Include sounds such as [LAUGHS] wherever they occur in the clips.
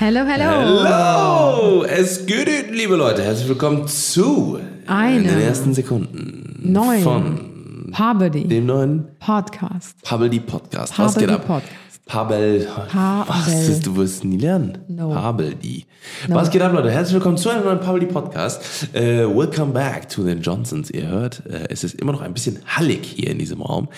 Hello, hello. Hallo, es geht, liebe Leute. Herzlich willkommen zu Einem den ersten Sekunden neuen von Pabedi dem neuen Podcast. Pabel Podcast. Was geht ab? Podcast. Pabel. Pabel. Was ist, du wirst nie lernen. No. Pabel Was geht ab, Leute? Herzlich willkommen zu einem neuen Pabel Podcast. Äh, welcome back to the Johnsons. Ihr hört, äh, es ist immer noch ein bisschen hallig hier in diesem Raum.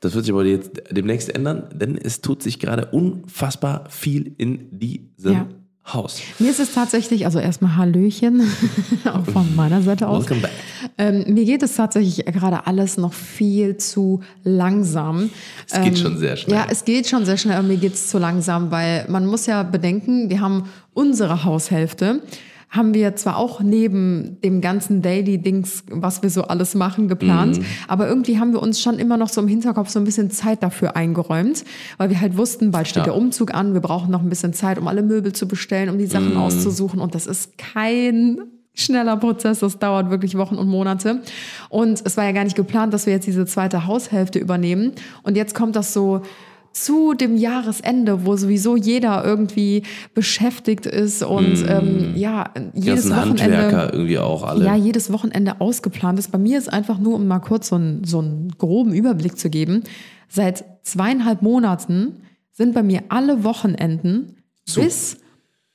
Das wird sich aber jetzt demnächst ändern, denn es tut sich gerade unfassbar viel in diesem Ja. Haus. Mir ist es tatsächlich, also erstmal Hallöchen, [LAUGHS] auch von meiner Seite aus. Welcome back. Ähm, mir geht es tatsächlich gerade alles noch viel zu langsam. Es geht schon sehr schnell. Ja, es geht schon sehr schnell, aber mir geht es zu langsam, weil man muss ja bedenken, wir haben unsere Haushälfte, haben wir zwar auch neben dem ganzen Daily-Dings, was wir so alles machen, geplant, Mhm. aber irgendwie haben wir uns schon immer noch so im Hinterkopf so ein bisschen Zeit dafür eingeräumt, weil wir halt wussten, bald steht Ja. der Umzug an, wir brauchen noch ein bisschen Zeit, um alle Möbel zu bestellen, um die Sachen Mhm. auszusuchen und das ist kein schneller Prozess, das dauert wirklich Wochen und Monate. Und es war ja gar nicht geplant, dass wir jetzt diese zweite Haushälfte übernehmen. Und jetzt kommt das so zu dem Jahresende, wo sowieso jeder irgendwie beschäftigt ist und ähm, ja, jedes ganzen Wochenende. Handwerker irgendwie auch alle. Ja, jedes Wochenende ausgeplant ist. Bei mir ist einfach nur, um mal kurz so einen, so einen groben Überblick zu geben, seit zweieinhalb Monaten sind bei mir alle Wochenenden bis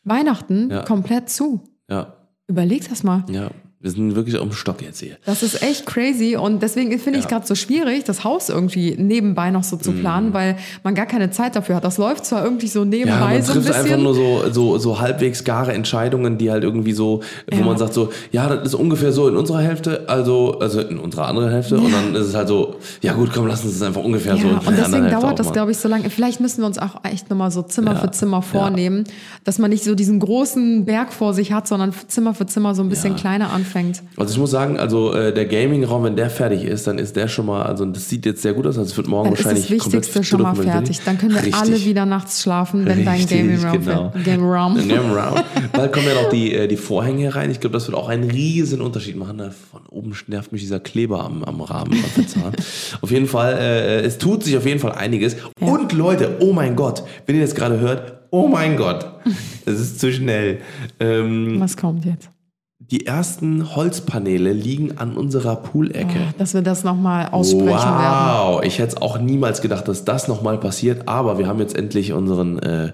Weihnachten Ja. komplett zu. ja, Überleg das mal. ja. Wir sind wirklich auf dem Stock jetzt hier. Das ist echt crazy und deswegen finde ich es Ja. gerade so schwierig, das Haus irgendwie nebenbei noch so zu Mhm. planen, weil man gar keine Zeit dafür hat. Das läuft zwar irgendwie so Ja, nebenbei man so ein trifft einfach bisschen. nur so, so, so halbwegs gare Entscheidungen, die halt irgendwie so, wo Ja. man sagt so, ja, das ist ungefähr so in unserer Hälfte, also, also in unserer anderen Hälfte. Und dann ist es halt so, ja gut, komm, lass uns das einfach ungefähr so in Ja, und deswegen dauert das, glaube ich, so lange. Vielleicht müssen wir uns auch echt nochmal so Zimmer Ja, für Zimmer vornehmen, dass man nicht so diesen großen Berg vor sich hat, sondern Zimmer für Zimmer so ein bisschen Ja. kleiner anfängt. Also ich muss sagen, also äh, der Gaming-Raum, wenn der fertig ist, dann ist der schon mal, also das sieht jetzt sehr gut aus, also es wird morgen Dann ist wahrscheinlich das Wichtigste komplett schon mal fertig. Dann können wir Richtig. alle wieder nachts schlafen, wenn dein Richtig, Gaming Room genau. Game Round. Bald kommen ja noch die, äh, die Vorhänge rein. Ich glaube, das wird auch einen riesen Unterschied machen. Von oben nervt mich dieser Kleber am, am Rahmen. am [LAUGHS] auf jeden Fall, äh, es tut sich auf jeden Fall einiges. Und Leute, oh mein Gott, wenn ihr das gerade hört, oh mein Gott, es ist zu schnell. Ähm, Was kommt jetzt? Die ersten Holzpaneele liegen an unserer Poolecke. Dass wir das nochmal aussprechen werden. Wow, ich hätte es auch niemals gedacht, dass das nochmal passiert, aber wir haben jetzt endlich unseren äh,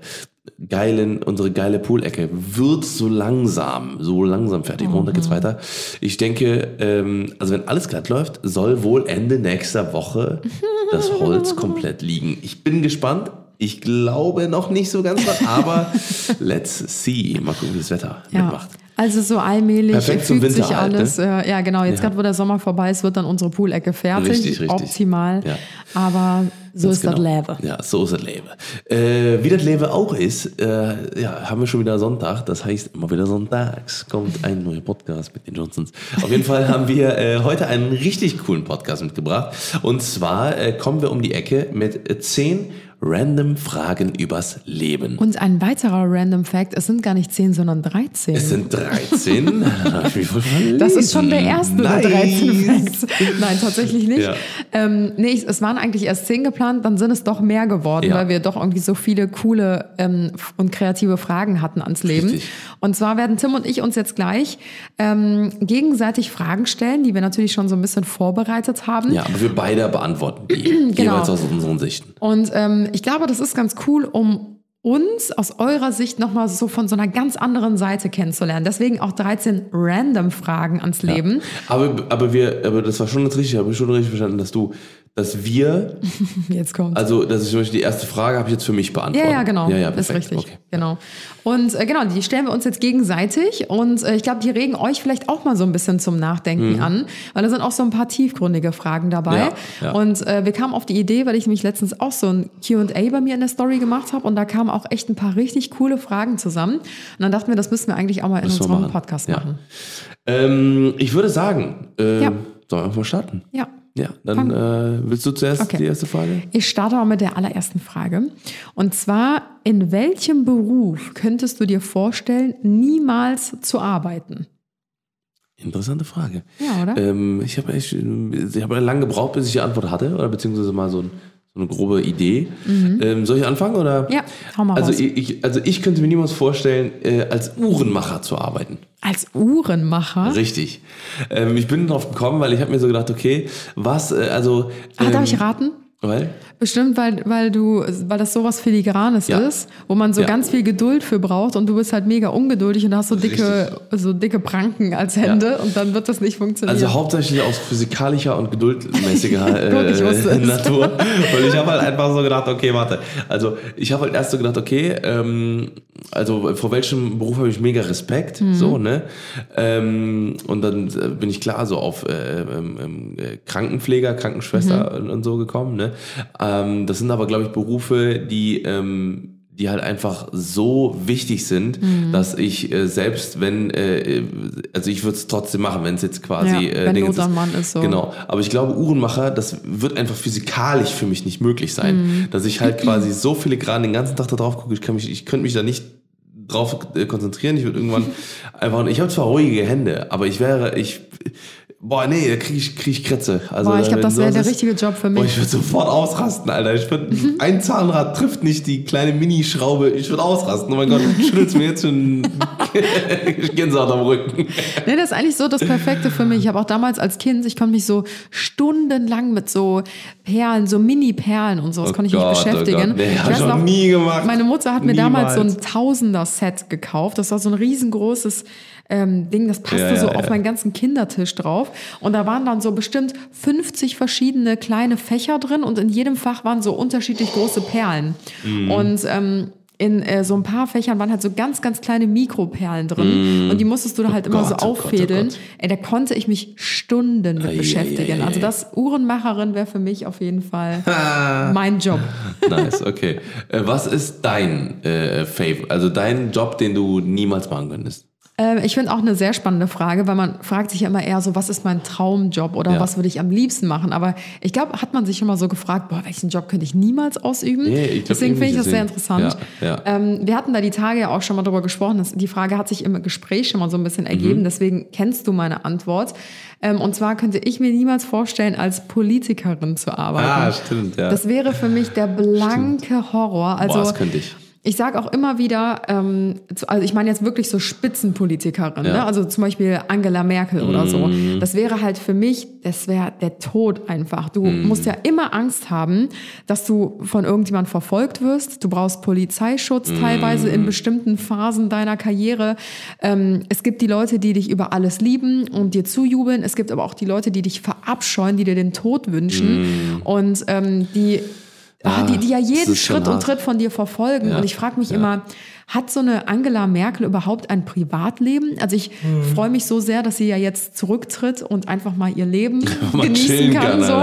geilen, unsere geile Poolecke. Wird so langsam, so langsam fertig. Montag geht's weiter. Ich denke, ähm, also wenn alles glatt läuft, soll wohl Ende nächster Woche das Holz [LAUGHS] komplett liegen. Ich bin gespannt. Ich glaube noch nicht so ganz dran, aber [LAUGHS] let's see. Mal gucken, wie das Wetter Ja. mitmacht. Also so allmählich Perfekt zum fügt sich Winter halt, alles. ne? Äh, ja, genau. Jetzt Ja. gerade, wo der Sommer vorbei ist, wird dann unsere Poolecke fertig. Richtig, richtig. Optimal. Ja. Aber so Ganz ist das genau. Leben. Ja, so ist das Leben. Äh, wie das Leben auch ist, äh, ja, haben wir schon wieder Sonntag. Das heißt, immer wieder sonntags kommt ein neuer Podcast mit den Johnsons. Auf jeden Fall haben wir äh, heute einen richtig coolen Podcast mitgebracht. Und zwar äh, kommen wir um die Ecke mit zehn random Fragen übers Leben. Und ein weiterer Random Fact, es sind gar nicht 10, sondern 13. es sind 13. Da [LAUGHS] hab ich mich voll das ist schon der erste der Nice. 13 Facts. Nein, tatsächlich nicht. Ja. Ähm, nee, es waren eigentlich erst 10 geplant, dann sind es doch mehr geworden, Ja. weil wir doch irgendwie so viele coole ähm, und kreative Fragen hatten ans Leben. Richtig. Und zwar werden Tim und ich uns jetzt gleich ähm, gegenseitig Fragen stellen, die wir natürlich schon so ein bisschen vorbereitet haben. Ja, aber wir beide beantworten die. [CLEARS THROAT] Genau. Jeweils aus unseren Sichten. Und ähm, ich glaube, das ist ganz cool, um uns aus eurer Sicht nochmal so von so einer ganz anderen Seite kennenzulernen. Deswegen auch 13 random Fragen ans Leben. Aber, aber wir, aber das war schon jetzt richtig, habe ich schon richtig verstanden, dass du dass wir, [LAUGHS] Jetzt kommt. also das ist zum Beispiel die erste Frage, habe ich jetzt für mich Ja, beantwortet. ja, genau. Ja, ja, ist richtig. Okay. Genau. Und äh, genau, die stellen wir uns jetzt gegenseitig und äh, ich glaube, die regen euch vielleicht auch mal so ein bisschen zum Nachdenken an, weil da sind auch so ein paar tiefgründige Fragen dabei. Mhm. Ja, ja. Und äh, wir kamen auf die Idee, weil ich nämlich letztens auch so ein QA bei mir in der Story gemacht habe und da kamen auch echt ein paar richtig coole Fragen zusammen. Und dann dachten wir, das müssen wir eigentlich auch mal in unserem machen. Podcast Ja. machen. Ähm, ich würde sagen, äh, Ja. sollen wir mal starten? Ja. Ja, dann äh, willst du zuerst Okay. die erste Frage? Ich starte mal mit der allerersten Frage. Und zwar, in welchem Beruf könntest du dir vorstellen, niemals zu arbeiten? Interessante Frage. Ja, oder? Ähm, ich habe echt, ich habe lange gebraucht, bis ich die Antwort hatte, oder beziehungsweise mal so, ein, so eine grobe Idee. Ähm, soll ich anfangen oder? Mhm. Ja, hau mal Also raus. ich, ich, also ich könnte mir niemals vorstellen, äh, als Uhrenmacher zu arbeiten. Als Uhrenmacher? Richtig. Ähm, ich bin drauf gekommen, weil ich habe mir so gedacht, okay, was, äh, also. Ah, darf ähm, ich raten? Weil? Bestimmt, weil, weil du, weil das sowas Filigranes Ja. ist, wo man so Ja. ganz viel Geduld für braucht und du bist halt mega ungeduldig und hast so dicke, so dicke Pranken als Hände und dann wird das nicht funktionieren. Also hauptsächlich aus physikalischer und geduldmäßiger [LAUGHS] äh. Natur. Und ich habe halt einfach so gedacht, okay, warte. Also ich habe halt erst so gedacht, okay, ähm, also vor welchem Beruf habe ich mega Respekt, Mhm. so, ne? Ähm, und dann äh, bin ich klar so auf äh, ähm, ähm, äh, Krankenpfleger, Krankenschwester Mhm. und, und so gekommen, ne? Ähm, das sind aber, glaube ich, Berufe, die ähm, die halt einfach so wichtig sind, Mhm. dass ich äh, selbst wenn, äh, also ich würde es trotzdem machen, wenn es jetzt quasi Ja, äh, wenn Dingens Mann ist, so. Genau, aber ich glaube, Uhrenmacher, das wird einfach physikalisch für mich nicht möglich sein, Mhm. dass ich halt quasi so filigran den ganzen Tag da drauf gucke, ich, kann mich, ich könnte mich da nicht drauf äh, konzentrieren, ich würde irgendwann [LAUGHS] einfach, ich habe zwar ruhige Hände, aber ich wäre, ich, boah, nee, da kriege ich, krieg ich Krätze. Also, Boah, ich glaube, das wäre der richtige Job für Boah, mich. ich würde sofort ausrasten, Alter. Ich würd, ein Zahnrad trifft nicht die kleine Minischraube. Ich würde ausrasten. Oh mein Gott, schüttelst mir jetzt schon [LAUGHS] Gänsehaut am Rücken. Nee, das ist eigentlich so das Perfekte für mich. Ich habe auch damals als Kind, ich konnte mich so stundenlang mit so Perlen, so Mini-Perlen und so, das Oh konnte ich Gott, mich oh beschäftigen. Gott. Nee, ich hab ich weiß noch nie gemacht. Meine Mutter hat mir damals so ein Niemals. Tausender-Set gekauft. Das war so ein riesengroßes ähm, Ding, das passte Ja, ja, so ja. auf meinen ganzen Kindertisch drauf. Und da waren dann so bestimmt 50 verschiedene kleine Fächer drin und in jedem Fach waren so unterschiedlich große Perlen. Mhm. Und ähm, in äh, so ein paar Fächern waren halt so ganz, ganz kleine Mikroperlen drin. Und die musstest du da halt immer so Mhm. Gott, oh Gott, oh auffädeln. Gott. Ey, da konnte ich mich Stunden mit ei, beschäftigen. ei, ei, Also ei. das Uhrenmacherin wäre für mich auf jeden Fall [LAUGHS] mein Job. Nice, okay. Äh, was ist dein äh, Favorite, also dein Job, den du niemals machen könntest? Ähm, ich finde auch eine sehr spannende Frage, weil man fragt sich ja immer eher so, was ist mein Traumjob oder Ja. was würde ich am liebsten machen? Aber ich glaube, hat man sich schon mal so gefragt, boah, welchen Job könnte ich niemals ausüben? Nee, ich glaub, Deswegen finde ich das sehr interessant. Ja, ja. Ähm, wir hatten da die Tage ja auch schon mal drüber gesprochen. Die Frage hat sich im Gespräch schon mal so ein bisschen Mhm. ergeben. Deswegen kennst du meine Antwort. Ähm, und zwar könnte ich mir niemals vorstellen, als Politikerin zu arbeiten. Ah, stimmt, ja. Das wäre für mich der blanke Horror. Also, Boah, das könnte ich. Ich sage auch immer wieder, ähm, also ich meine jetzt wirklich so Spitzenpolitikerin, Ja. ne? also zum Beispiel Angela Merkel oder so. Mhm. Das wäre halt für mich, das wäre der Tod einfach. Du Mhm. musst ja immer Angst haben, dass du von irgendjemand verfolgt wirst. Du brauchst Polizeischutz Mhm. teilweise in bestimmten Phasen deiner Karriere. Ähm, es gibt die Leute, die dich über alles lieben und dir zujubeln. Es gibt aber auch die Leute, die dich verabscheuen, die dir den Tod wünschen und ähm, die Ah, die, die ja jeden Schritt und. Tritt von dir verfolgen. Ja, Und ich frage mich immer, hat so eine Angela Merkel überhaupt ein Privatleben? Also ich Mhm. freue mich so sehr, dass sie ja jetzt zurücktritt und einfach mal ihr Leben [LAUGHS] Mal genießen kann. kann, so.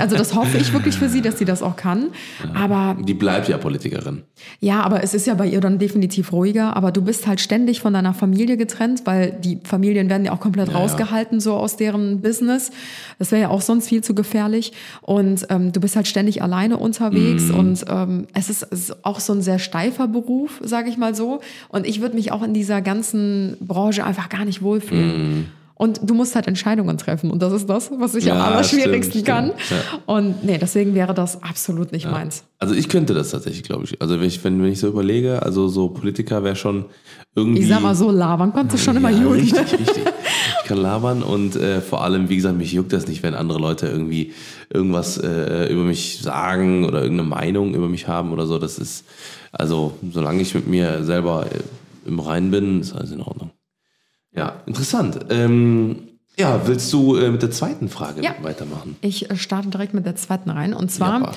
Also das hoffe ich wirklich für sie, dass sie das auch kann. Aber Die bleibt ja Politikerin. ja, aber es ist ja bei ihr dann definitiv ruhiger. Aber du bist halt ständig von deiner Familie getrennt, weil die Familien werden ja auch komplett Ja, ja. rausgehalten, so aus deren Business. Das wäre ja auch sonst viel zu gefährlich. Und ähm, du bist halt ständig alleine unterwegs. Mhm. Und ähm, es, ist, es ist auch so ein sehr steifer Beruf, sage ich mal so. Und ich würde mich auch in dieser ganzen Branche einfach gar nicht wohlfühlen. Mhm. Und du musst halt Entscheidungen treffen. Und das ist das, was ich am Ja, allerschwierigsten stimmt, kann. stimmt, ja. Und nee, deswegen wäre das absolut nicht meins. Also ich könnte das tatsächlich, glaube ich. Also wenn ich, wenn, wenn ich so überlege, also so Politiker wäre schon irgendwie. Ich sag mal so, labern konntest du schon immer ja, gut. Richtig, richtig. Ich kann labern und äh, vor allem, wie gesagt, mich juckt das nicht, wenn andere Leute irgendwie irgendwas äh, über mich sagen oder irgendeine Meinung über mich haben oder so. Das ist, also solange ich mit mir selber äh, im Reinen bin, ist alles in Ordnung. Ja, interessant. Ähm, Ja, willst du äh, mit der zweiten Frage Ja. weitermachen? Ich äh, starte direkt mit der zweiten rein. Und zwar, Jappa.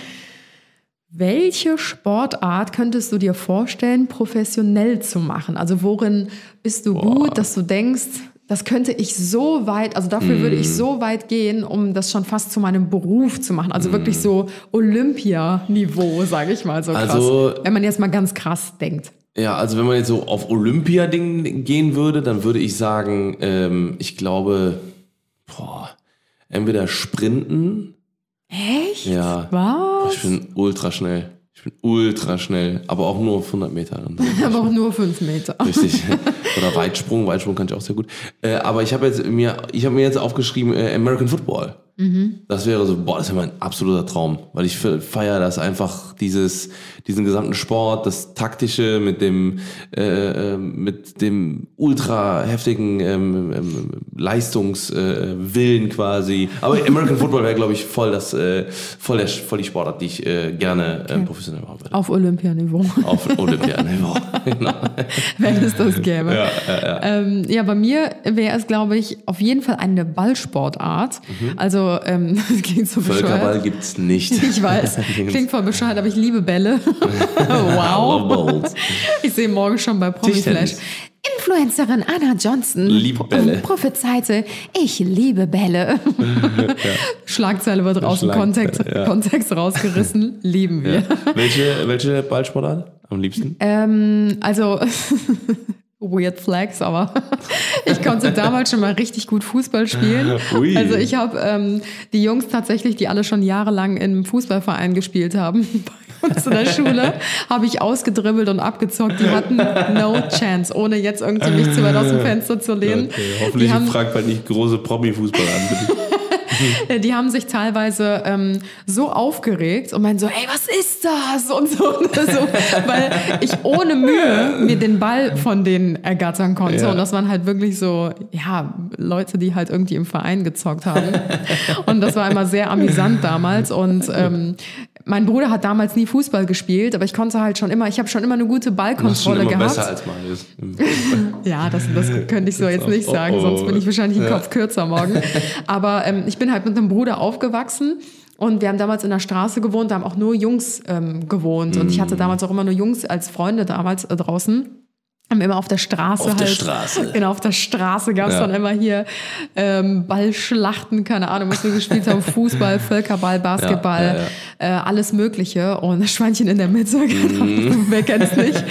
welche Sportart könntest du dir vorstellen, professionell zu machen? Also worin bist du gut, dass du denkst, das könnte ich so weit, also dafür würde Mm. ich so weit gehen, um das schon fast zu meinem Beruf zu machen. Also wirklich so Olympia-Niveau, sage ich mal so krass. Also- Wenn man jetzt mal ganz krass denkt. Ja, also wenn man jetzt so auf Olympia-Ding gehen würde, dann würde ich sagen, ähm, ich glaube, boah, entweder Sprinten. Echt? Ja. Was? Ich bin ultra schnell. Ich bin ultra schnell, aber auch nur auf 100 Meter. [LAUGHS] Aber auch nur fünf Meter. Richtig. [LAUGHS] Oder Weitsprung. Weitsprung kann ich auch sehr gut. Äh, aber ich habe jetzt mir, ich habe mir jetzt aufgeschrieben äh, American Football. Das wäre so, boah, das wäre mein absoluter Traum, weil ich feiere das einfach dieses, diesen gesamten Sport, das taktische mit dem, äh, äh, mit dem ultra heftigen ähm, ähm, Leistungswillen quasi. Aber American Football wäre, glaube ich, voll das, äh, voll der, voll die Sportart, die ich äh, gerne äh, professionell machen würde. Auf Olympianiveau. Auf Olympianiveau. [LAUGHS] genau. wenn es das gäbe. Ja, Ähm, ja bei mir wäre es, glaube ich, auf jeden Fall eine Ballsportart. Also, ähm, [LAUGHS] das klingt so Völkerball bescheuert. gibt's nicht. Ich weiß, [LAUGHS] klingt voll bescheuert, aber ich liebe Bälle. Wow. Ich sehe morgen schon bei Promiflash. Tischtennis. Influencerin Anna Johnson Liebe Bälle. prophezeite, ich liebe Bälle. [LAUGHS] Schlagzeile wird aus dem Kontext, ja. Kontext rausgerissen. [LAUGHS] Lieben wir. welche, welche Ballsportart am liebsten? Ähm, also [LAUGHS] weird flags, aber ich konnte damals schon mal richtig gut Fußball spielen. Ui. Also ich habe ähm, die Jungs tatsächlich, die alle schon jahrelang im Fußballverein gespielt haben, bei uns in der Schule, habe ich ausgedribbelt und abgezockt. Die hatten no chance, ohne jetzt irgendwie mich zu weit aus dem Fenster zu lehnen. hoffentlich die haben, fragt bald nicht große Promi-Fußball an. [LAUGHS] die haben sich teilweise ähm, so aufgeregt und meinen so, ey, was ist das? Und so, [LAUGHS] und so, weil ich ohne Mühe mir den Ball von denen ergattern konnte. Ja. Und das waren halt wirklich so, ja, Leute, die halt irgendwie im Verein gezockt haben. Und das war immer sehr amüsant damals. Und ähm, mein Bruder hat damals nie Fußball gespielt, aber ich konnte halt schon immer, ich habe schon immer eine gute Ballkontrolle gehabt. besser als Marius. [LAUGHS] Ja, das, das könnte ich so jetzt nicht Oh, sagen, oh. sonst bin ich wahrscheinlich einen Kopf kürzer morgen. [LAUGHS] Aber ähm, ich bin halt mit einem Bruder aufgewachsen und wir haben damals in der Straße gewohnt, da haben auch nur Jungs ähm, gewohnt. Und ich Mm. hatte damals auch immer nur Jungs als Freunde damals äh, draußen. Haben immer auf der Straße Auf halt. der Straße. [LAUGHS] Genau, auf der Straße gab es Ja. dann immer hier ähm, Ballschlachten, keine Ahnung, was wir gespielt haben. Fußball, [LAUGHS] Völkerball, Basketball, Ja, ja, Äh, alles Mögliche. Und das Schweinchen in der Mitte, [LAUGHS] genau, wer kennt's nicht.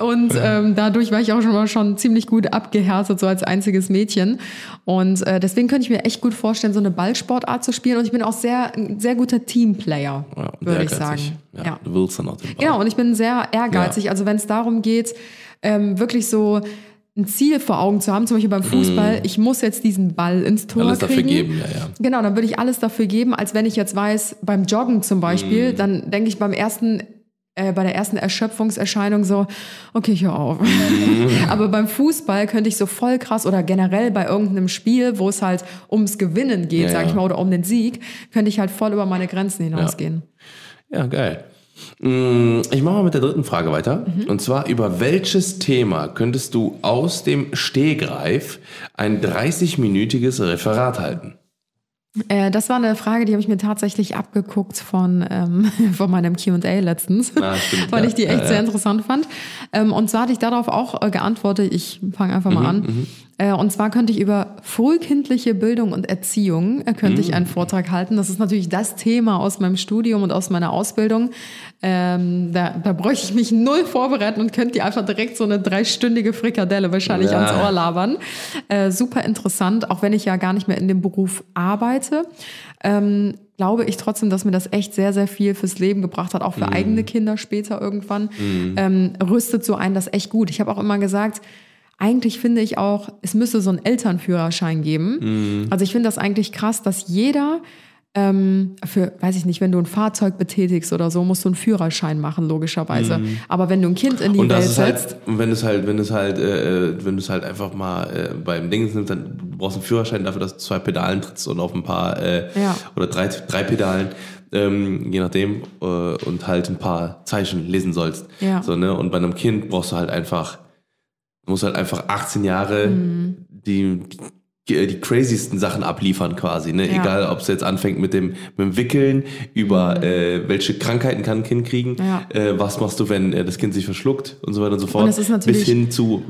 Und ähm, dadurch war ich auch schon mal schon ziemlich gut abgehärtet, so als einziges Mädchen. Und äh, deswegen könnte ich mir echt gut vorstellen, so eine Ballsportart zu spielen. Und ich bin auch sehr, ein sehr guter Teamplayer, würde ich sagen. Ja, Ja. Du willst dann auch den Ball. Genau, und ich bin sehr ehrgeizig. Also wenn es darum geht, ähm, wirklich so ein Ziel vor Augen zu haben, zum Beispiel beim Fußball, ich muss jetzt diesen Ball ins Tor Mm. Alles dafür kriegen. geben, ja, ja. Genau, dann würde ich alles dafür geben, als wenn ich jetzt weiß, beim Joggen zum Mm. Beispiel, dann denke ich beim ersten, äh, bei der ersten Erschöpfungserscheinung so, okay, ich hör auf. Mm. [LAUGHS] Aber beim Fußball könnte ich so voll krass oder generell bei irgendeinem Spiel, wo es halt ums Gewinnen geht, Ja, sag ich ja. mal, oder um den Sieg, könnte ich halt voll über meine Grenzen hinausgehen. Ja, geil. Mm, Ich mache mal mit der dritten Frage weiter. Mhm. Und zwar, über welches Thema könntest du aus dem Stehgreif ein 30-minütiges Referat halten? Äh, das war eine Frage, die habe ich mir tatsächlich abgeguckt von, ähm, [LAUGHS] von meinem Q&A letztens, Ah, stimmt, weil ja. ich die echt Ja, sehr ja. interessant fand. Ähm, und zwar hatte ich darauf auch äh, geantwortet, ich fange einfach Mhm, mal an. Äh, und zwar könnte ich über frühkindliche Bildung und Erziehung, äh, könnte ich einen Vortrag halten. Das ist natürlich das Thema aus meinem Studium und aus meiner Ausbildung. Ähm, da, da bräuchte ich mich null vorbereiten und könnte dir einfach direkt so eine dreistündige Frikadelle wahrscheinlich Ja. ans Ohr labern. Äh, super interessant, auch wenn ich ja gar nicht mehr in dem Beruf arbeite. Ähm, glaube ich trotzdem, dass mir das echt sehr, sehr viel fürs Leben gebracht hat, auch für eigene Kinder später irgendwann. Ähm, rüstet so einen das echt gut. Ich habe auch immer gesagt, eigentlich finde ich auch, es müsste so einen Elternführerschein geben. Also ich finde das eigentlich krass, dass jeder ähm, für, weiß ich nicht, wenn du ein Fahrzeug betätigst oder so, musst du einen Führerschein machen, logischerweise. Aber wenn du ein Kind in die Und Welt ist setzt, halt, wenn du es halt, wenn du es halt, äh, wenn du es halt einfach mal äh, beim Dings nimmst, dann du brauchst einen Führerschein dafür, dass du zwei Pedalen trittst und auf ein paar äh, Ja. oder drei, drei Pedalen, ähm, je nachdem, äh, und halt ein paar Zeichen lesen sollst. Ja. So, ne? Und bei einem Kind brauchst du halt einfach, du musst halt einfach 18 Jahre, Mhm. die äh, die craziesten Sachen abliefern quasi. Ne? Ja. Egal, ob es jetzt anfängt mit dem, mit dem Wickeln, über äh, welche Krankheiten kann ein Kind kriegen, Mhm. Ja. äh, was machst du, wenn äh, das Kind sich verschluckt und so weiter und so fort. Und es ist natürlich- bis hin zu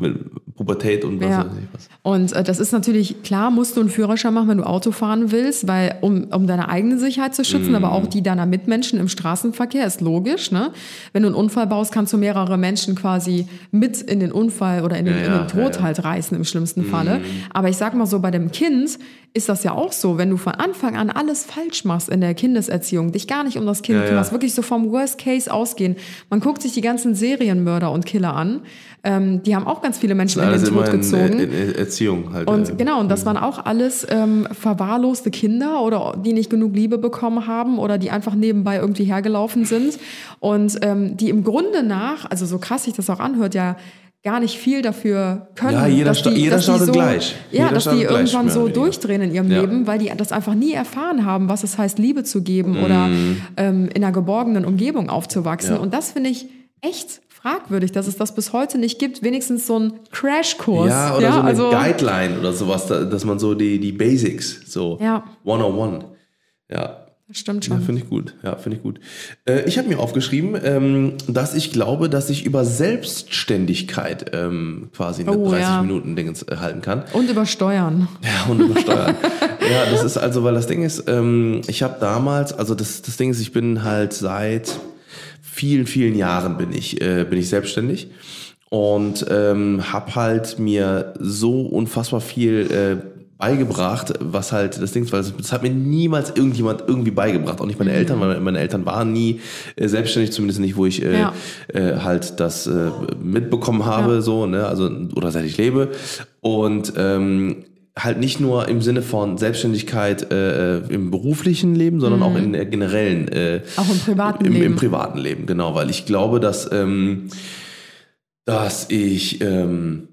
Pubertät und was Ja. weiß ich was. Und äh, das ist natürlich, klar musst du einen Führerschein machen, wenn du Auto fahren willst, weil um, um deine eigene Sicherheit zu schützen, aber auch die deiner Mitmenschen im Straßenverkehr, ist logisch. Ne? Wenn du einen Unfall baust, kannst du mehrere Menschen quasi mit in den Unfall oder in den, Ja, in den Tod ja, halt reißen im schlimmsten Falle. Aber ich sag mal so, bei dem Kind ist das ja auch so, wenn du von Anfang an alles falsch machst in der Kindeserziehung, dich gar nicht um das Kind kümmerst, wirklich so vom Worst Case ausgehen. Man guckt sich die ganzen Serienmörder und Killer an. Ähm, die haben auch ganz viele Menschen in den Tod in, gezogen. äh, in, in Erziehung halt. Und äh, genau, und das waren auch alles ähm, verwahrloste Kinder oder die nicht genug Liebe bekommen haben oder die einfach nebenbei irgendwie hergelaufen sind und ähm, die im Grunde nach, also so krass sich das auch anhört, ja gar nicht viel dafür können. Ja, jeder dass die, jeder dass startet so, gleich. Ja, Jeder dass die irgendwann so oder durchdrehen in ihrem Ja. Leben, weil die das einfach nie erfahren haben, was es heißt, Liebe zu geben oder Mhm. ähm, in einer geborgenen Umgebung aufzuwachsen. Ja. Und das finde ich echt fragwürdig, dass es das bis heute nicht gibt. Wenigstens so ein Crashkurs. Ja, oder so eine also, Guideline oder sowas, da, dass man so die, die Basics, so Ja. 101. Ja, Das stimmt Ja, schon. finde ich gut. Ja, finde ich gut. Äh, ich habe mir aufgeschrieben, ähm, dass ich glaube, dass ich über Selbstständigkeit ähm, quasi eine Oh, 30 ja. Minuten Dingens äh, halten kann. Und übersteuern. [LAUGHS] Ja, und übersteuern. ja, das ist also, weil das Ding ist, ähm, ich habe damals, also das, das Ding ist, ich bin halt seit vielen, vielen Jahren bin ich, äh, bin ich selbstständig und ähm, habe halt mir so unfassbar viel äh, beigebracht, was halt das Ding ist, weil das, das hat mir niemals irgendjemand irgendwie beigebracht, auch nicht meine Eltern, weil meine Eltern waren nie äh, selbstständig, zumindest nicht, wo ich äh, Ja. äh, halt das äh, mitbekommen habe, Ja. so, ne, also oder seit ich lebe und ähm, halt nicht nur im Sinne von Selbstständigkeit äh, äh, im beruflichen Leben, sondern auch in der generellen äh, Mhm. Auch im privaten im, Leben. Im privaten Leben, genau, weil ich glaube, dass, ähm, dass ich ähm,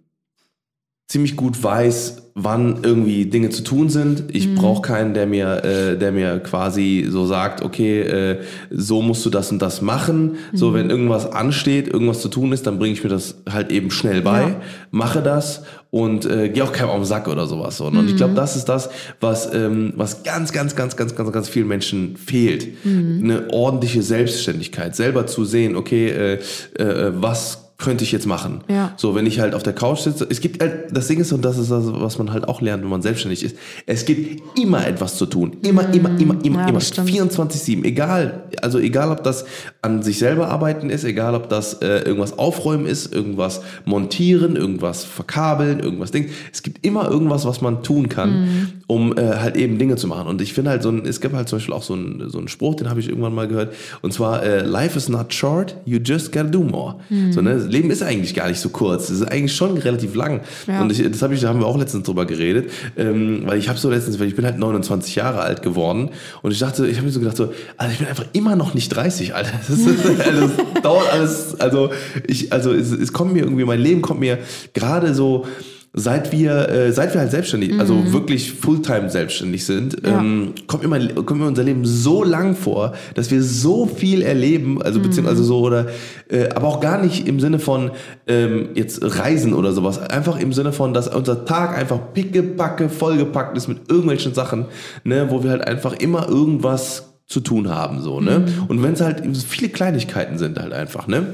ziemlich gut weiß, wann irgendwie Dinge zu tun sind. Ich Mhm. brauche keinen, der mir, äh, der mir quasi so sagt, okay, äh, so musst du das und das machen. So, Mhm. wenn irgendwas ansteht, irgendwas zu tun ist, dann bringe ich mir das halt eben schnell bei, Ja. mache das und äh, gehe auch keinem auf den Sack oder sowas. So. Und ich Mhm. glaube, das ist das, was, ähm, was ganz, ganz, ganz, ganz, ganz, ganz vielen Menschen fehlt. Mhm. Eine ordentliche Selbstständigkeit, selber zu sehen, okay, äh, äh, was könnte ich jetzt machen? Ja. So, wenn ich halt auf der Couch sitze, es gibt halt, das Ding ist, und das ist das, was man halt auch lernt, wenn man selbstständig ist, es gibt immer etwas zu tun. Immer, immer, immer, immer, Mhm. Ja, immer. das stimmt. 24-7. Egal, also egal, ob das an sich selber arbeiten ist, egal, ob das äh, irgendwas aufräumen ist, irgendwas montieren, irgendwas verkabeln, irgendwas Ding. Es gibt immer irgendwas, was man tun kann, Mhm. um äh, halt eben Dinge zu machen. Und ich finde halt so ein, es gibt halt zum Beispiel auch so einen, so einen Spruch, den habe ich irgendwann mal gehört, und zwar, äh, life is not short, you just gotta do more. Mhm. So, ne? Leben ist eigentlich gar nicht so kurz. Es ist eigentlich schon relativ lang. Ja. Und ich, das habe ich, da haben wir auch letztens drüber geredet, ähm, weil ich habe so letztens, weil ich bin halt 29 Jahre alt geworden und ich dachte, ich habe mir so gedacht so, Alter, ich bin einfach immer noch nicht 30, Alter. Das, ist, [LAUGHS] [LAUGHS] also, das dauert alles, also ich, also es, es kommt mir irgendwie, mein Leben kommt mir gerade so Seit wir, äh, seit wir halt selbstständig, also wirklich Fulltime selbstständig sind, Ja. ähm, kommt, mein, kommt mir unser Leben so lang vor, dass wir so viel erleben, also beziehungsweise so oder, äh, aber auch gar nicht im Sinne von ähm, jetzt Reisen oder sowas, einfach im Sinne von, dass unser Tag einfach pickepacke vollgepackt ist mit irgendwelchen Sachen, ne, wo wir halt einfach immer irgendwas zu tun haben, so, ne, und wenn es halt viele Kleinigkeiten sind halt einfach, ne,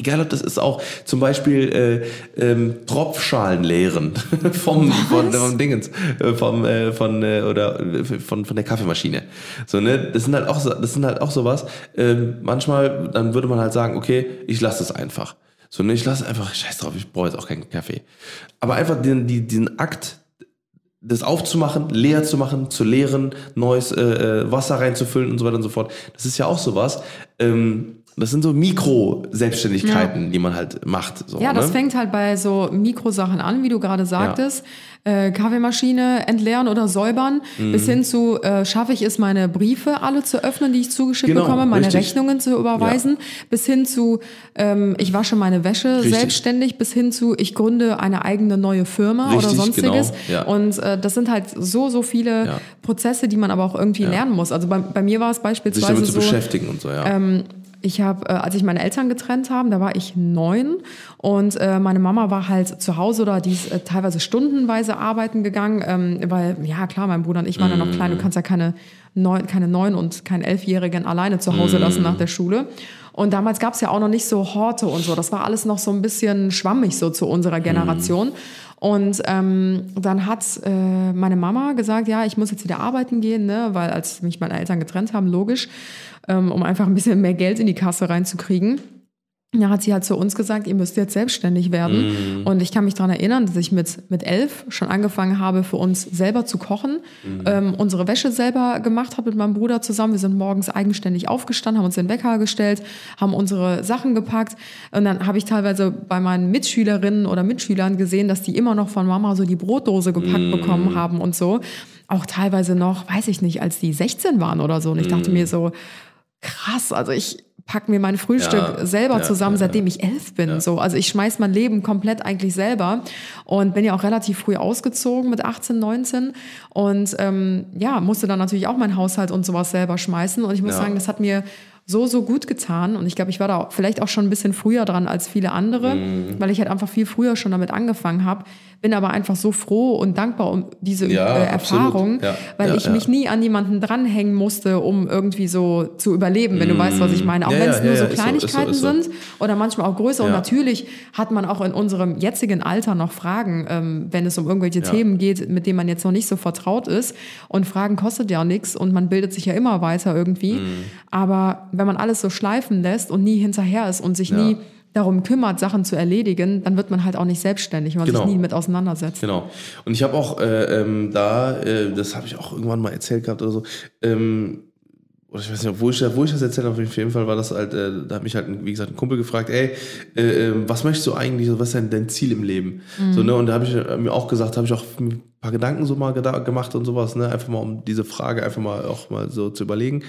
Egal, ob das ist auch zum Beispiel äh, ähm, Tropfschalen leeren [LAUGHS] vom, von, vom Dingens, äh, vom, äh, von, äh, oder äh, von, von der Kaffeemaschine. So, ne? Das sind halt auch so, das sind halt auch sowas. Ähm, manchmal, dann würde man halt sagen, okay, ich lasse es einfach. So, ne, ich lasse einfach, scheiß drauf, ich brauche jetzt auch keinen Kaffee. Aber einfach den, die, diesen Akt, das aufzumachen, leer zu machen, zu leeren, neues äh, äh, Wasser reinzufüllen und so weiter und so fort. Das ist ja auch sowas. Ähm, das sind so Mikro-Selbstständigkeiten, die man halt macht. So, Ja, das ne? fängt halt bei so Mikrosachen an, wie du gerade sagtest. Äh, Kaffeemaschine entleeren oder säubern, Mhm. bis hin zu, äh, schaffe ich es, meine Briefe alle zu öffnen, die ich zugeschickt Genau, bekomme, meine richtig. Rechnungen zu überweisen, bis hin zu, ähm, ich wasche meine Wäsche Richtig. selbstständig, bis hin zu, ich gründe eine eigene neue Firma oder Richtig, sonstiges. genau, ja. Und äh, das sind halt so, so viele Ja. Prozesse, die man aber auch irgendwie lernen muss. Also bei, bei mir war es sich beispielsweise damit zu so, beschäftigen und so, ja. ähm, Ich habe, äh, als ich meine Eltern getrennt haben, da war ich neun und äh, meine Mama war halt zu Hause oder die ist äh, teilweise stundenweise arbeiten gegangen, ähm, weil ja klar, mein Bruder und ich waren ja noch klein. Du kannst ja keine neun, keine neun und keinen elfjährigen alleine zu Hause lassen nach der Schule. Und damals gab es ja auch noch nicht so Horte und so. Das war alles noch so ein bisschen schwammig so zu unserer Generation. Und ähm, dann hat äh, meine Mama gesagt, ja, ich muss jetzt wieder arbeiten gehen, ne? weil als mich meine Eltern getrennt haben, logisch, ähm, um einfach ein bisschen mehr Geld in die Kasse reinzukriegen. Da hat sie halt zu uns gesagt, ihr müsst jetzt selbstständig werden. Und ich kann mich daran erinnern, dass ich mit, mit elf schon angefangen habe, für uns selber zu kochen, ähm, unsere Wäsche selber gemacht habe mit meinem Bruder zusammen. Wir sind morgens eigenständig aufgestanden, haben uns den Wecker gestellt, haben unsere Sachen gepackt. Und dann habe ich teilweise bei meinen Mitschülerinnen oder Mitschülern gesehen, dass die immer noch von Mama so die Brotdose gepackt bekommen haben und so. Auch teilweise noch, weiß ich nicht, als die 16 waren oder so. Und ich dachte mir so, krass, also ich pack mir mein Frühstück Ja, selber ja, zusammen, seitdem ich elf bin. So, also ich schmeiß mein Leben komplett eigentlich selber und bin ja auch relativ früh ausgezogen mit 18, 19 und ähm, ja musste dann natürlich auch meinen Haushalt und sowas selber schmeißen und ich muss sagen, das hat mir so, so gut getan. Und ich glaube, ich war da vielleicht auch schon ein bisschen früher dran als viele andere, Mhm. weil ich halt einfach viel früher schon damit angefangen habe. Bin aber einfach so froh und dankbar um diese Ja, äh. Erfahrung, Ja, weil ja, ich mich nie an jemanden dranhängen musste, um irgendwie so zu überleben, wenn du weißt, was ich meine. Auch wenn es nur so ist so, ist so, Kleinigkeiten ist so. sind oder manchmal auch größer. Und natürlich hat man auch in unserem jetzigen Alter noch Fragen, ähm, wenn es um irgendwelche Themen geht, mit denen man jetzt noch nicht so vertraut ist. Und Fragen kostet ja nichts und man bildet sich ja immer weiter irgendwie. Mhm. Aber wenn man alles so schleifen lässt und nie hinterher ist und sich nie darum kümmert, Sachen zu erledigen, dann wird man halt auch nicht selbstständig, wenn man Genau. sich nie mit auseinandersetzt. Genau. Und ich habe auch äh, ähm, da, äh, das habe ich auch irgendwann mal erzählt gehabt oder so, ähm, oder ich weiß nicht, wo ich, wo ich das erzählt habe, auf jeden Fall war das halt, äh, da hat mich halt, wie gesagt, ein Kumpel gefragt, ey, äh, äh, was möchtest du eigentlich, was ist dein, dein Ziel im Leben? So, ne, und da habe ich äh, mir auch gesagt, habe ich auch ein paar Gedanken so mal gemacht und sowas, ne, einfach mal um diese Frage einfach mal auch mal so zu überlegen.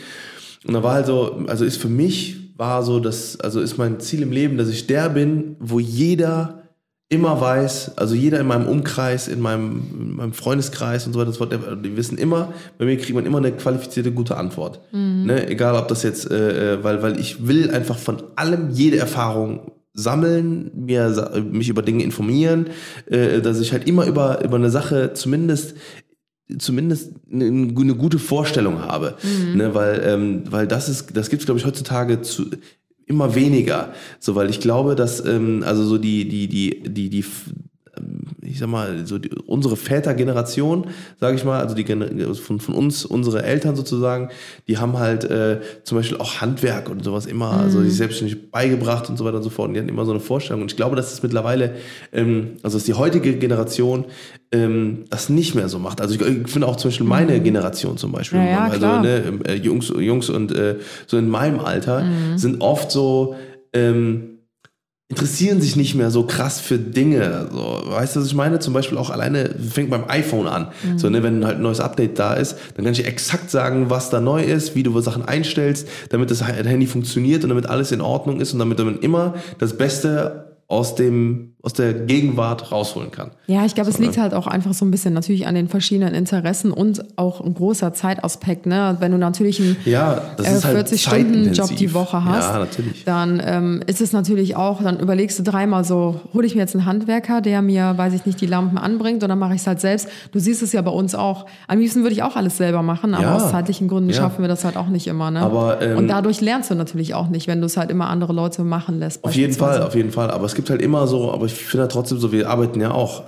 Und da war halt so, also ist für mich, war so, dass, also ist mein Ziel im Leben, dass ich der bin, wo jeder immer weiß, also jeder in meinem Umkreis, in meinem, in meinem Freundeskreis und so weiter, und so fort, die wissen immer, bei mir kriegt man immer eine qualifizierte, gute Antwort. Ne? Egal, ob das jetzt, äh, äh, weil, weil ich will einfach von allem jede Erfahrung sammeln, mir, mich über Dinge informieren, äh, dass ich halt immer über, über eine Sache zumindest zumindest eine, gute Vorstellung habe, ne, weil ähm, weil das ist das gibt es glaube ich heutzutage zu immer weniger, so weil ich glaube, dass ähm, also so die die die die die ich sag mal, so die, unsere Vätergeneration, sage ich mal, also die von, von uns, unsere Eltern sozusagen, die haben halt äh, zum Beispiel auch Handwerk und sowas immer, also sich selbstständig beigebracht und so weiter und so fort. Und die hatten immer so eine Vorstellung. Und ich glaube, dass es mittlerweile, ähm, also dass die heutige Generation ähm, das nicht mehr so macht. Also ich, ich finde auch zum Beispiel meine Generation zum Beispiel, Ja, ja, also klar. ne, äh, Jungs, Jungs und äh, so in meinem Alter sind oft so ähm, interessieren sich nicht mehr so krass für Dinge. So, weißt du, was ich meine? Zum Beispiel auch alleine, fängt beim iPhone an. So, ne, wenn halt ein neues Update da ist, dann kann ich dir exakt sagen, was da neu ist, wie du Sachen einstellst, damit das Handy funktioniert und damit alles in Ordnung ist und damit man immer das Beste aus dem, aus der Gegenwart rausholen kann. Ja, ich glaube, es liegt halt auch einfach so ein bisschen natürlich an den verschiedenen Interessen und auch ein großer Zeitaspekt. Ne? Wenn du natürlich einen Ja, äh, ist halt 40-Stunden-Job zeitintensiv. die Woche hast, Ja, dann ähm, ist es natürlich auch, dann überlegst du dreimal so, hole ich mir jetzt einen Handwerker, der mir, weiß ich nicht, die Lampen anbringt oder mache ich es halt selbst. Du siehst es ja bei uns auch. Am liebsten würde ich auch alles selber machen, aber Ja. aus zeitlichen Gründen schaffen wir das halt auch nicht immer. Ne? Aber, ähm, Und dadurch lernst du natürlich auch nicht, wenn du es halt immer andere Leute machen lässt. Auf jeden. Fall, auf jeden Fall. Aber es gibt halt immer so, aber ich finde halt trotzdem so, wir arbeiten ja auch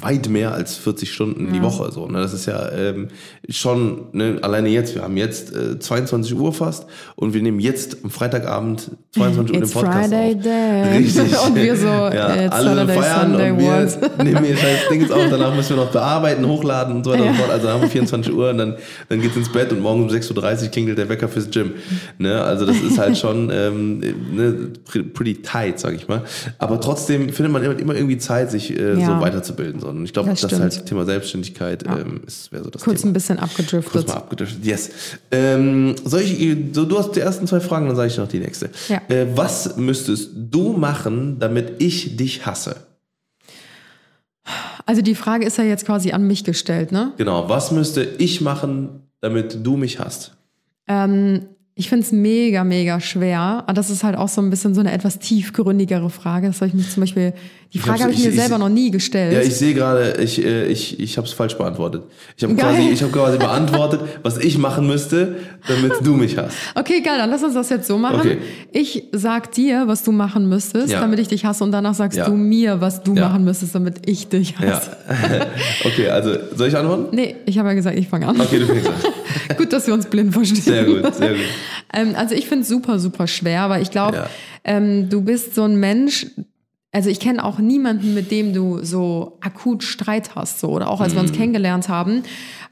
weit mehr als 40 Stunden die Woche. So, ne? Das ist ja ähm, schon, ne, alleine jetzt, wir haben jetzt äh, 22 Uhr fast und wir nehmen jetzt am Freitagabend 22 Uhr den Podcast Friday auf. then. Richtig. [LAUGHS] Und wir so, [LAUGHS] ja, it's alle Saturday, feiern Sunday, und wir what? [LAUGHS] nehmen hier scheiß Dings auf, danach müssen wir noch bearbeiten, hochladen und so weiter und Ja. so fort. Also haben wir 24 Uhr und dann, dann geht's ins Bett und morgen um 6.30 Uhr klingelt der Wecker fürs Gym. Ne? Also das ist halt schon ähm, ne, pre- pretty tight, sag ich mal. Aber trotzdem findet man immer, immer irgendwie Zeit, sich äh, Ja. so weiterzubilden. So. Und ich glaube, Das das, halt Thema Selbstständigkeit ähm, ist, wäre so das Kurz Thema. ein bisschen Kurz abgedriftet. mal abgedriftet. Yes. Ähm, soll ich, so, du hast die ersten zwei Fragen, dann sage ich noch die nächste. Ja. Äh, was müsstest du machen, damit ich dich hasse? Also die Frage ist ja jetzt quasi an mich gestellt, ne? Genau, was müsste ich machen, damit du mich hast? Ähm, Ich finde es mega, mega schwer. Das ist halt auch so ein bisschen so eine etwas tiefgründigere Frage. Das habe ich mich zum Beispiel, die Frage habe ich, ich- mir ich- selber noch nie gestellt. Ja, ich sehe gerade, ich, äh, ich, ich habe es falsch beantwortet. Ich habe quasi, ich hab quasi beantwortet, was ich machen müsste, damit du mich hast. okay, geil, dann lass uns das jetzt so machen. Okay. Ich sag dir, was du machen müsstest, Ja. damit ich dich hasse und danach sagst Ja. du mir, was du Ja. machen müsstest, damit ich dich Ja. hasse. [LAUGHS] okay, also soll ich antworten? Nee, ich habe ja gesagt, ich fange an. Okay, du fängst an. [LAUGHS] gut, dass wir uns blind verstehen. Sehr gut, sehr gut. [LAUGHS] Ähm, also ich finde es super, super schwer, weil ich glaube, Ja. ähm, du bist so ein Mensch, also ich kenne auch niemanden, mit dem du so akut Streit hast, so oder auch als wir Mhm. uns kennengelernt haben,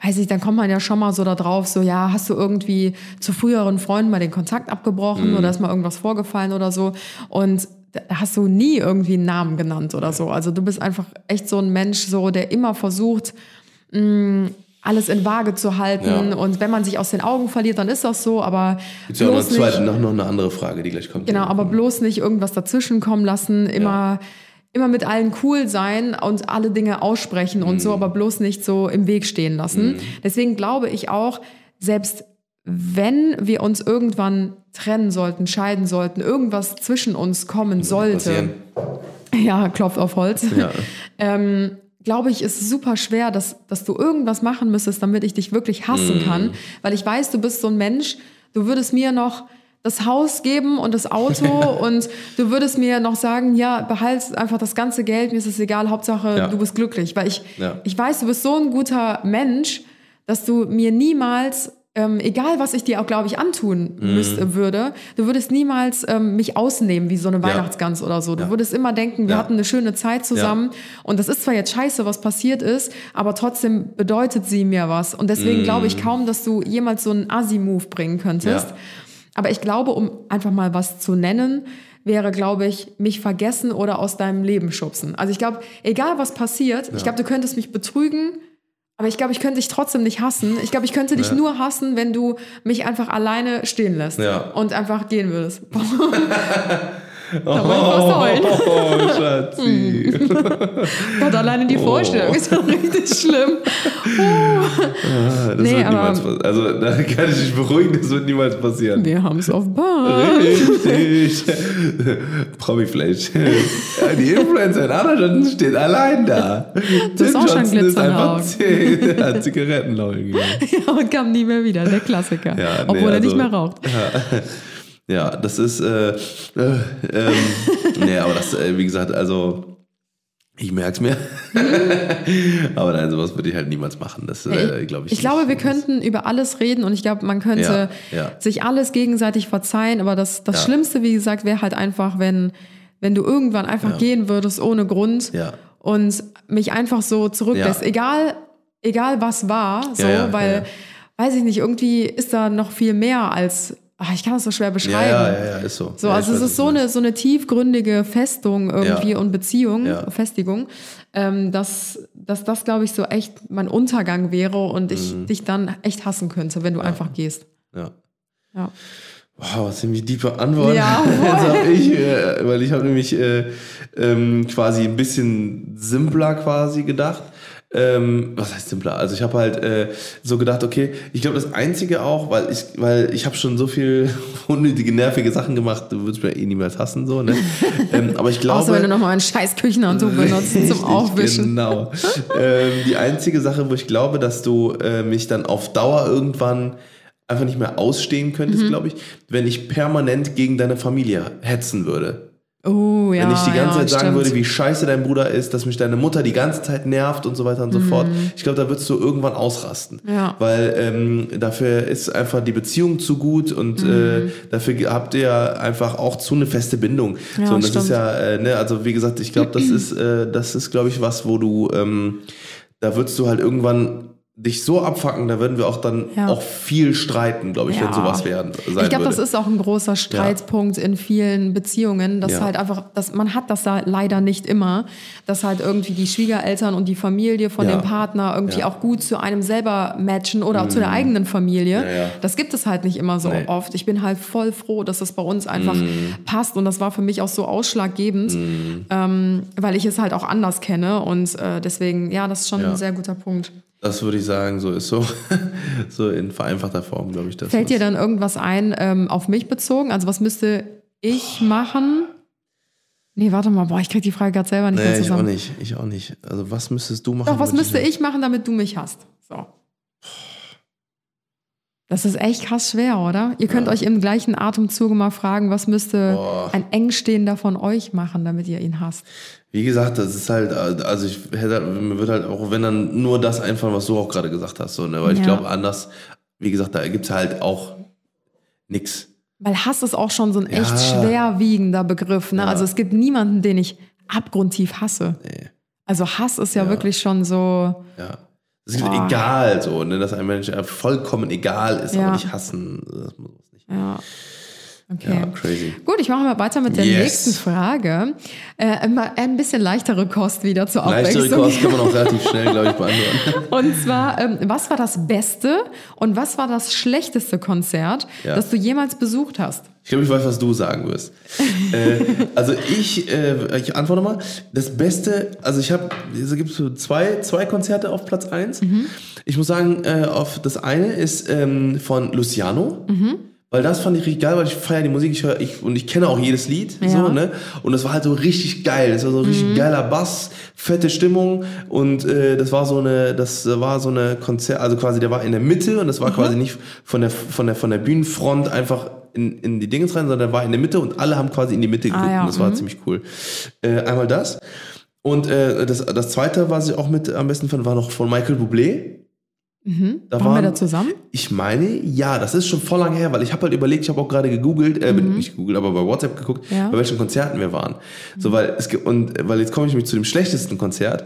weiß ich, dann kommt man ja schon mal so da drauf, so ja, hast du irgendwie zu früheren Freunden mal den Kontakt abgebrochen Mhm. oder ist mal irgendwas vorgefallen oder so und hast du nie irgendwie einen Namen genannt oder so. Also du bist einfach echt so ein Mensch, so der immer versucht, mh, alles in Waage zu halten Ja. und wenn man sich aus den Augen verliert, dann ist das so, aber Jetzt ja noch, zweite, nicht, noch, noch eine andere Frage, die gleich kommt. genau, aber bloß nicht irgendwas dazwischen kommen lassen, immer immer mit allen cool sein und alle Dinge aussprechen und Mhm. so, aber bloß nicht so im Weg stehen lassen. Deswegen glaube ich auch, selbst wenn wir uns irgendwann trennen sollten, scheiden sollten, irgendwas zwischen uns kommen sollte, Passieren. ja, klopft auf Holz, Ja. [LAUGHS] ähm, glaube ich, ist super schwer, dass, dass du irgendwas machen müsstest, damit ich dich wirklich Mhm. hassen kann. Weil ich weiß, du bist so ein Mensch, du würdest mir noch das Haus geben und das Auto [LAUGHS] und du würdest mir noch sagen, ja, behalt einfach das ganze Geld, mir ist es egal, Hauptsache Ja. du bist glücklich. Weil ich, Ja. ich weiß, du bist so ein guter Mensch, dass du mir niemals, ähm, egal was ich dir auch, glaube ich, antun Mhm. müsste, würde, du würdest niemals ähm, mich ausnehmen wie so eine Weihnachtsgans oder so. Du Ja. würdest immer denken, wir Ja. hatten eine schöne Zeit zusammen und das ist zwar jetzt scheiße, was passiert ist, aber trotzdem bedeutet sie mir was. Und deswegen glaube ich kaum, dass du jemals so einen Assi-Move bringen könntest. Mm. Ja. Aber ich glaube, um einfach mal was zu nennen, wäre, glaube ich, mich vergessen oder aus deinem Leben schubsen. Also ich glaube, egal was passiert, ich glaube, du könntest mich betrügen, aber ich glaube, ich könnte dich trotzdem nicht hassen. Ich glaube, ich könnte dich Ja. nur hassen, wenn du mich einfach alleine stehen lässt Ja. und einfach gehen würdest. [LAUGHS] [LAUGHS] Da wollte ich fast heulen. Oh, Schatzi. [LAUGHS] Gott, alleine die Oh. Vorstellung ist schon richtig schlimm. Das Nee, wird aber- niemals passieren. Also, da kann ich dich beruhigen, das wird niemals passieren. Wir haben es auf Bahn. Richtig. Promiflash. Ja, die Influencer in anderen steht allein da. Das ist auch schon ist glitzernde einfach Augen. zehn- [LAUGHS] ja, und kam nie mehr wieder, der Klassiker. Ja, nee, Obwohl er nicht also- mehr raucht. Ja, das ist, äh, äh, ähm, [LAUGHS] nee, aber das, äh, wie gesagt, also, ich merk's mir. [LAUGHS] aber nein, sowas würde ich halt niemals machen. Das, äh, glaube ich. Ich glaube, wir könnten über alles reden und ich glaube, man könnte Ja, ja. sich alles gegenseitig verzeihen. Aber das, das Ja. Schlimmste, wie gesagt, wäre halt einfach, wenn, wenn du irgendwann einfach Ja. gehen würdest ohne Grund Ja. und mich einfach so zurücklässt. Ja. Egal, egal was war, so, Ja, ja, weil, ja. weiß ich nicht, irgendwie ist da noch viel mehr als, ach, ich kann das so schwer beschreiben. ja, ja, ja, ist so. So, ja, also es ist so eine, so eine tiefgründige Festung irgendwie Ja. und Beziehung. Festigung, ähm, dass, dass das, glaube ich, so echt mein Untergang wäre und ich Mhm. dich dann echt hassen könnte, wenn du einfach gehst. Ja. Ja. Wow, ziemlich tiefe Antwort. Ja, [LAUGHS] habe ich, äh, weil ich habe nämlich äh, ähm, quasi ein bisschen simpler quasi gedacht. Ähm, was heißt simpler? Also ich habe halt äh, so gedacht, okay, ich glaube das Einzige auch, weil ich, weil ich habe schon so viel [LAUGHS] unnötige, nervige Sachen gemacht, du würdest mir eh niemals hassen, so, ne? [LAUGHS] ähm, aber ich glaube... Außer wenn du nochmal ein scheiß Küchenhandtuch [LAUGHS] benutzt zum Richtig, Aufwischen. Genau. ähm, die einzige Sache, wo ich glaube, dass du äh, mich dann auf Dauer irgendwann einfach nicht mehr ausstehen könntest, Mhm. glaube ich, wenn ich permanent gegen deine Familie hetzen würde. Oh, ja. wenn ich die ganze ja, Zeit sagen stimmt. würde, wie scheiße dein Bruder ist, dass mich deine Mutter die ganze Zeit nervt und so weiter und so fort. Ich glaube, da würdest du irgendwann ausrasten. Mhm. Ja. Weil ähm, dafür ist einfach die Beziehung zu gut und Mhm. äh, dafür habt ihr ja einfach auch zu eine feste Bindung. Ja, so, und das stimmt. ist ja, äh, ne, also wie gesagt, ich glaube, das [CLEARS THROAT] ist, äh, das ist, glaube ich, was, wo du, ähm, da würdest du halt irgendwann dich so abfacken, da würden wir auch dann Ja. auch viel streiten, glaube ich, Ja. wenn sowas werden, sein Ich glaube, das ist auch ein großer Streitpunkt in vielen Beziehungen, dass Ja. halt einfach, dass man hat das da leider nicht immer, dass halt irgendwie die Schwiegereltern und die Familie von Ja. dem Partner irgendwie Ja. auch gut zu einem selber matchen oder auch zu der eigenen Familie. Ja, ja. Das gibt es halt nicht immer so Nee. oft. Ich bin halt voll froh, dass das bei uns einfach passt und das war für mich auch so ausschlaggebend, ähm, weil ich es halt auch anders kenne und äh, deswegen, ja, das ist schon Ja. ein sehr guter Punkt. Das würde ich sagen, so ist so. [LAUGHS] so in vereinfachter Form, glaube ich. Das Fällt dir dann irgendwas ein, ähm, auf mich bezogen? Also was müsste ich machen? Nee, warte mal, boah, ich krieg die Frage gerade selber nicht mehr Nee, ich auch zusammen. nicht. Ich auch nicht. Also, was müsstest du machen? Doch, was müsste ich machen, damit du mich hast? So. Das ist echt krass schwer, oder? Ihr könnt euch im gleichen Atemzug mal fragen, was müsste Boah. ein Engstehender von euch machen, damit ihr ihn hasst? Wie gesagt, das ist halt, also ich hätte, halt- mir wird halt auch, wenn dann nur das einfallen, was du auch gerade gesagt hast, so, ne? Weil ich Ja. glaube, anders, wie gesagt, da gibt's halt auch nix. Weil Hass ist auch schon so ein echt Ja. schwerwiegender Begriff. Ne? Ja. Also es gibt niemanden, den ich abgrundtief hasse. Nee. Also Hass ist ja, wirklich schon so. Ja. Es ist Boah. egal, so, ne? Dass ein Mensch vollkommen egal ist, aber nicht hassen. Das muss nicht. Ja. Okay. Ja, crazy. Gut, ich mache mal weiter mit der Yes. nächsten Frage. Äh, immer ein bisschen leichtere Kost wieder zur Leichtere Abwechslung. Kost kann man auch relativ schnell, glaube ich, beantworten. [LAUGHS] Und zwar, ähm, was war das beste und was war das schlechteste Konzert, Ja. das du jemals besucht hast? Ich glaube, ich weiß, was du sagen wirst. äh, also ich, äh, ich antworte mal. Das Beste, also ich habe, es gibt so zwei, zwei Konzerte auf Platz 1. Ich muss sagen, äh, auf das eine ist ähm, von Luciano. Weil das fand ich richtig geil, weil ich feiere die Musik ich höre, ich, und ich kenne auch jedes Lied. Ja. So, ne? Und das war halt so richtig geil. Das war so richtig geiler Bass, fette Stimmung. Und äh, das war so eine, das war so eine Konzert, also quasi der war in der Mitte und das war quasi nicht von der, von der, von der Bühnenfront einfach in, in die Dingens rein, sondern der war in der Mitte und alle haben quasi in die Mitte geguckt. ja, und das war mhm. ziemlich cool. Äh, einmal das. Und äh, das, das zweite, was ich auch mit am besten fand, war noch von Michael Bublé. Da Waren wir da zusammen? Ich meine, ja, das ist schon voll lange her, weil ich habe halt überlegt, ich habe auch gerade gegoogelt, äh, nicht gegoogelt, aber bei WhatsApp geguckt, Ja. bei welchen Konzerten wir waren. So, weil es und weil jetzt komme ich nämlich zu dem schlechtesten Konzert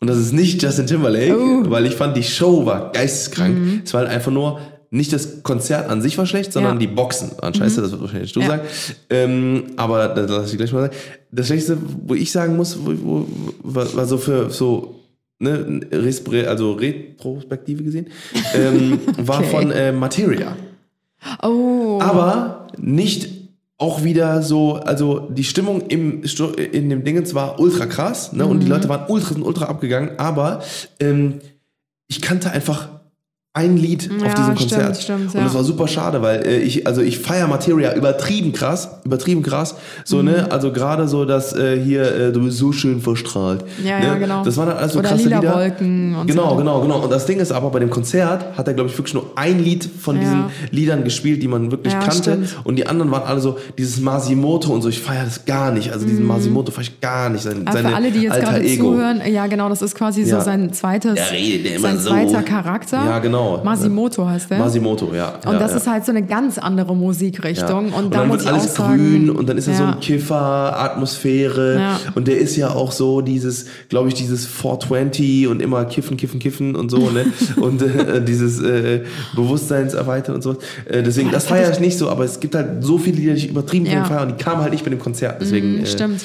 und das ist nicht Justin Timberlake, Oh. weil ich fand die Show war geisteskrank. Es war halt einfach nur nicht das Konzert an sich war schlecht, sondern Ja. die Boxen waren scheiße, das wird wahrscheinlich du Ja. sagen. Ähm, aber das lasse ich gleich mal sagen. Das Schlechteste, wo ich sagen muss, wo, wo, war, war so für so ne, also Retrospektive gesehen, ähm, [LAUGHS] war Okay. von äh, Materia. Oh. Aber nicht auch wieder so, also die Stimmung im, in dem Dingens war ultra krass, ne? Und die Mhm. Leute waren ultra, sind ultra abgegangen, aber ähm, ich kannte einfach ein Lied Ja, auf diesem stimmt, Konzert. stimmt, und ja. das war super schade, weil äh, ich, also ich feier Materia übertrieben krass, übertrieben krass. So, Mhm. ne, also gerade so, dass äh, hier, äh, du bist so schön verstrahlt. Ja, ne? ja, genau. Das waren dann alles so Oder krasse lila Lieder. Wolken und genau, so. genau, genau. Und das Ding ist aber, bei dem Konzert hat er, glaube ich, wirklich nur ein Lied von Ja. diesen Liedern gespielt, die man wirklich Ja, kannte. stimmt. Und die anderen waren alle so, dieses Masimoto und so, ich feiere das gar nicht. Also diesen Masimoto feiere ich gar nicht. Sein, Aber seine Mhm. für alle, die jetzt gerade zuhören, ja genau, das ist quasi so Ja. sein zweites, Er redet immer sein so. zweiter Charakter. Ja, genau. Masimoto heißt der. Masimoto, ja. und ja, das ja. ist halt so eine ganz andere Ja. Musikrichtung. Und, Und, da dann muss wird ich auch alles sagen, grün und dann ist er so ja. ein Kiffer, Atmosphäre. Ja. Und der ist ja auch so dieses, glaube ich, dieses 420 und immer kiffen, kiffen, kiffen und so, ne? [LAUGHS] und äh, dieses äh, Bewusstseinserweitern und so. Äh, deswegen, das feiere ich nicht so, aber es gibt halt so viele, die ich übertrieben Ja. ja. feiern und die kamen halt nicht mit dem Konzert. Deswegen, äh, Stimmt.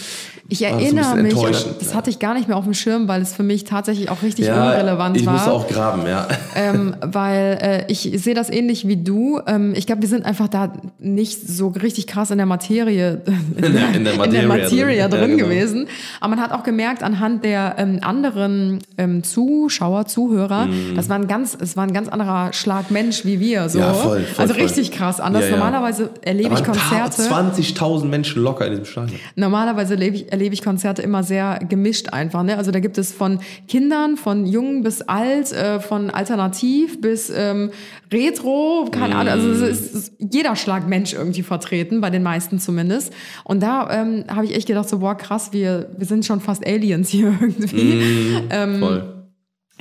Ich ein erinnere mich, das hatte ich gar nicht mehr auf dem Schirm, weil es für mich tatsächlich auch richtig ja, unrelevant ich war. musste auch graben, ja. [LAUGHS] ähm, weil äh, ich sehe das ähnlich wie du. Ähm, ich glaube, wir sind einfach da nicht so richtig krass in der Materie, [LAUGHS] in der- in der Materie Materie drin. drin, Ja, genau. gewesen. Aber man hat auch gemerkt anhand der ähm, anderen ähm, Zuschauer, Zuhörer, das war ein ganz, es war ein ganz anderer Schlag Mensch wie wir. So. Ja, voll, voll, also voll. richtig krass anders. Normalerweise erlebe ich Konzerte. 20.000 Menschen locker in diesem Stadion. Normalerweise erlebe ich, erlebe ich Konzerte immer sehr gemischt einfach. Ne? Also da gibt es von Kindern, von jung bis alt, äh, von alternativ bis ähm, retro, keine Ahnung. Also es ist, es ist jeder Schlag Mensch irgendwie vertreten, bei den meisten zumindest. Und da ähm, habe ich echt gedacht, so boah krass, wir, wir sind schon fast Aliens hier [LAUGHS] irgendwie. Ähm, Voll.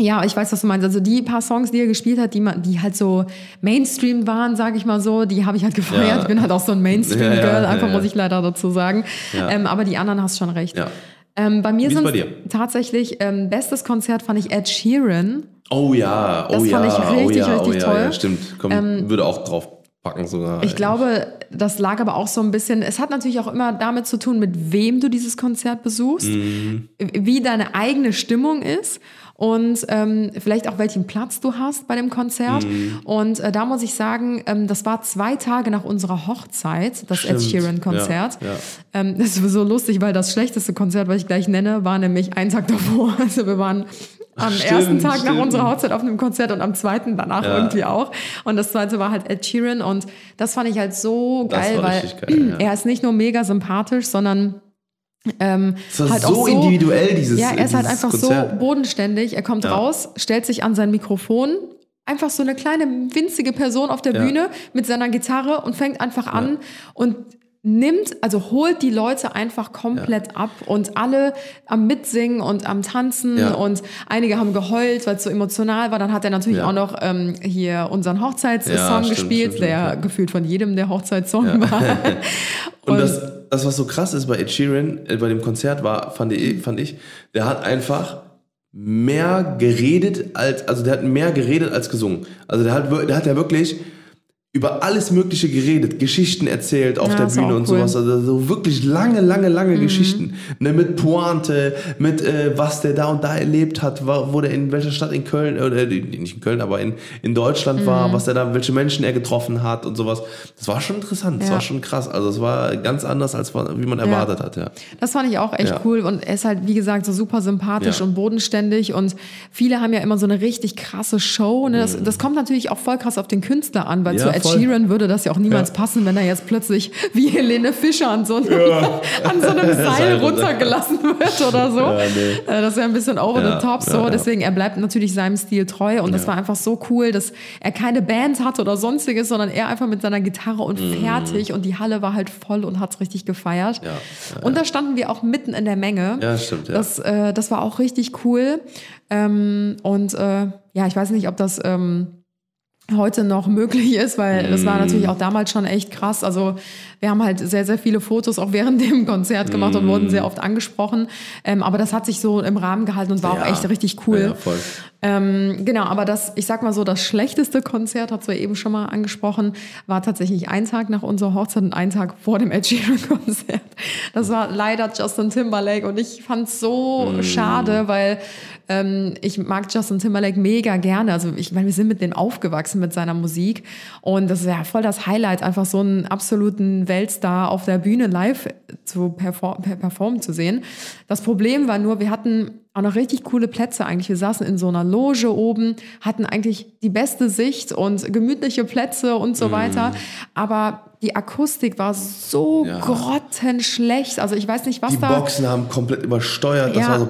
Ja, ich weiß, was du meinst. Also die paar Songs, die er gespielt hat, die, man, die halt so Mainstream waren, sage ich mal so, die habe ich halt [LAUGHS] gefeiert. Ja. Ich bin halt auch so ein Mainstream-Girl, Ja, einfach muss ich leider dazu sagen. Ähm, aber die anderen hast schon recht. Ähm, bei mir sind tatsächlich ähm, bestes Konzert fand ich Ed Sheeran. Oh ja, oh Das ja, fand ich richtig, oh ja, richtig oh toll. Ähm, Ja, stimmt. Komm, würde auch drauf packen sogar. Ich glaube, das lag aber auch so ein bisschen, es hat natürlich auch immer damit zu tun, mit wem du dieses Konzert besuchst, Mhm. wie deine eigene Stimmung ist und ähm, vielleicht auch welchen Platz du hast bei dem Konzert. Mhm. Und äh, da muss ich sagen, ähm, das war zwei Tage nach unserer Hochzeit, das Ed Stimmt. Sheeran-Konzert. Ja, ja. Ähm, das ist so lustig, weil das schlechteste Konzert, was ich gleich nenne, war nämlich ein Tag davor. [LAUGHS] Also wir waren Am Stimmt, ersten Tag nach stimmt. unserer Hochzeit auf einem Konzert und am zweiten danach Ja. irgendwie auch. Und das zweite war halt Ed Sheeran und das fand ich halt so geil, weil geil, ja. [CLEARS THROAT] er ist nicht nur mega sympathisch, sondern ähm, war halt so so individuell, dieses Ja, er ist halt einfach Konzert. so bodenständig. Er kommt Ja. raus, stellt sich an sein Mikrofon. Einfach so eine kleine winzige Person auf der Ja. Bühne mit seiner Gitarre und fängt einfach an und nimmt, also holt die Leute einfach komplett ab und alle am Mitsingen und am Tanzen Ja. und einige haben geheult, weil es so emotional war. Dann hat er natürlich Ja. auch noch ähm, hier unseren Hochzeitssong Ja, gespielt, stimmt, der stimmt, ja. gefühlt von jedem der Hochzeitssong war. [LAUGHS] Und das, das, was so krass ist bei Ed Sheeran, äh, bei dem Konzert war, fand ich, fand ich, der hat einfach mehr geredet als, also der hat mehr geredet als gesungen. Also der hat, der hat ja wirklich über alles Mögliche geredet, Geschichten erzählt auf Ja, der Bühne und cool. sowas. Also so wirklich lange, lange, lange Mhm. Geschichten. Ne, mit Pointe, mit äh, was der da und da erlebt hat, war, wo der in welcher Stadt in Köln, oder äh, nicht in Köln, aber in, in Deutschland Mhm. war, was der da, welche Menschen er getroffen hat und sowas. Das war schon interessant, das Ja. war schon krass. Also es war ganz anders, als man- wie man erwartet hat, ja. Das fand ich auch echt Ja. cool und er ist halt, wie gesagt, so super sympathisch Ja. und bodenständig und viele haben ja immer so eine richtig krasse Show. Ne? Das, das kommt natürlich auch voll krass auf den Künstler an, weil Mhm. Ja, zu Ed voll. Sheeran würde das ja auch niemals Ja. passen, wenn er jetzt plötzlich wie Helene Fischer an so einem, [LAUGHS] an so einem [LAUGHS] Seil Seil runter. runtergelassen wird oder so. Ja, nee. Äh, Das wäre ein bisschen over Ja, the top so. ja, ja. Deswegen, er bleibt natürlich seinem Stil treu und das war einfach so cool, dass er keine Band hatte oder sonstiges, sondern er einfach mit seiner Gitarre und fertig und die Halle war halt voll und hat's richtig gefeiert. Ja, Und da standen wir auch mitten in der Menge. Ja, stimmt, ja. Das, äh, das war auch richtig cool. Ähm, und äh, ja, ich weiß nicht, ob das ähm, heute noch möglich ist, weil das Mm. war natürlich auch damals schon echt krass. Also wir haben halt sehr, sehr viele Fotos auch während [LAUGHS] dem Konzert gemacht und wurden sehr oft angesprochen. Ähm, aber das hat sich so im Rahmen gehalten und war Mm. Ja. auch echt richtig cool. Ja, voll. Ähm, genau, aber das, ich sag mal so, das schlechteste Konzert, hat du ja eben schon mal angesprochen, war tatsächlich ein Tag nach unserer Hochzeit und ein Tag vor dem Ed Sheeran-Konzert. Das war leider Justin Timberlake und ich fand's so schade, weil ähm, ich mag Justin Timberlake mega gerne. Also ich meine, wir sind mit dem aufgewachsen mit seiner Musik und das ist ja voll das Highlight, einfach so einen absoluten Weltstar auf der Bühne live zu perform per- performen zu sehen. Das Problem war nur, wir hatten auch noch richtig coole Plätze eigentlich. Wir saßen in so einer Loge oben, hatten eigentlich die beste Sicht und gemütliche Plätze und so weiter. Aber die Akustik war so Ja. grottenschlecht. Also ich weiß nicht, was Die da. Boxen haben komplett übersteuert. Das Ja. war so.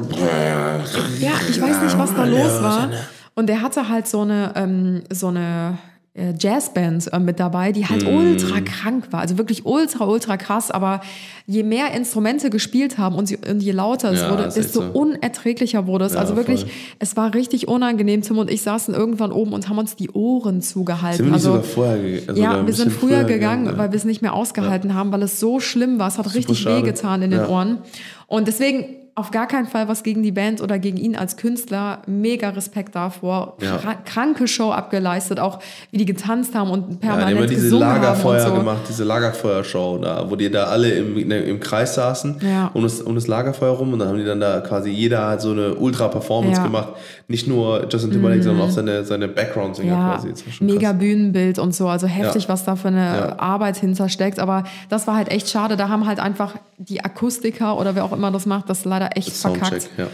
Ja, ich weiß nicht, was da los war. Und der hatte halt so eine, ähm, so eine äh, Jazzband äh, mit dabei, die Mm. halt ultra krank war. Also wirklich ultra, ultra krass. Aber je mehr Instrumente gespielt haben und, sie, und je lauter es Ja, wurde, desto so. unerträglicher wurde es. Ja, also wirklich, voll. es war richtig unangenehm. Tim und ich saßen irgendwann oben und haben uns die Ohren zugehalten. Sind wir also, sogar vorher gegangen? Also ja, wir sind bisschen früher gegangen, ja. weil wir es nicht mehr ausgehalten haben, weil es so schlimm war. Es hat richtig schade. wehgetan in den. Ohren. Und deswegen auf gar keinen Fall was gegen die Band oder gegen ihn als Künstler. Mega Respekt davor. Ja. Kra kranke Show abgeleistet, auch wie die getanzt haben und Ja, die permanent haben diese gesungen haben Lagerfeuer und so. gemacht, diese Lagerfeuershow, da, wo die da alle im, im Kreis saßen, Ja. um, das, um das Lagerfeuer rum und dann haben die dann da quasi, jeder hat so eine Ultra-Performance Ja. Mhm. gemacht. Nicht nur Justin Timberlake, sondern auch seine, seine Background-Singer Ja, quasi. Mega krass. Bühnenbild und so. Also heftig, was da für eine. Arbeit hintersteckt. Aber das war halt echt schade. Da haben halt einfach die Akustiker oder wer auch immer das macht, das leider echt Soundcheck, verkackt. ja.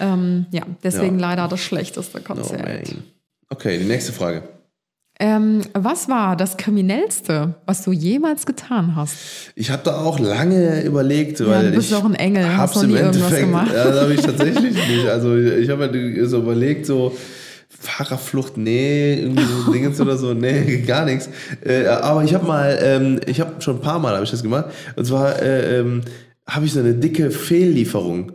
Ähm, ja, deswegen Ja. leider das schlechteste Oh, Konzert. man. Okay, die nächste Frage. Ähm, was war das Kriminellste, was du jemals getan hast? Ich habe da auch lange überlegt, weil du bist ich doch ein Engel, hast hab's noch im nie irgendwas Endeffekt, gemacht. Ja, das habe ich [LAUGHS] tatsächlich nicht. Also ich habe halt so überlegt, so Fahrerflucht, nee, irgendwie so [LAUGHS] Dingens oder so, nee, [LAUGHS] gar nichts. Äh, aber ich habe mal, ähm, ich habe schon ein paar Mal habe ich das gemacht. Und zwar äh, ähm, habe ich so eine dicke Fehllieferung.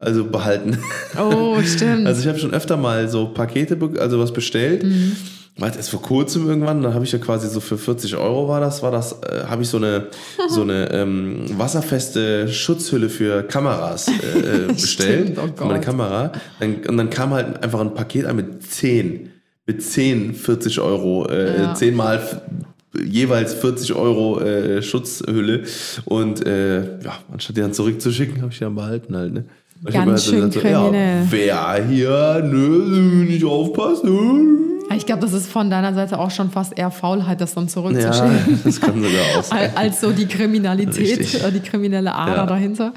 Also behalten. Oh, stimmt. Also ich habe schon öfter mal so Pakete, also was bestellt. Mhm. War erst vor kurzem irgendwann, dann habe ich ja quasi so für 40 Euro war das, war das, äh, habe ich so eine, [LAUGHS] so eine ähm, wasserfeste Schutzhülle für Kameras äh, äh, bestellt. [LAUGHS] Stimmt, oh für meine. Kamera. Dann, und dann kam halt einfach ein Paket an mit 10, mit 10 40 Euro, äh, Ja. 10 mal f- jeweils 40 Euro äh, Schutzhülle. Und äh, ja, anstatt die dann zurückzuschicken, habe ich die dann behalten halt, ne? Ich Ganz halt schön ja, kriminell. wer hier nö, nicht aufpasst, nö. Ich glaube, das ist von deiner Seite auch schon fast eher Faulheit, das dann Ja, zurückzuschicken. das kann sogar. [LAUGHS] Al- als so die Kriminalität, Richtig. die kriminelle Ader Ja. dahinter.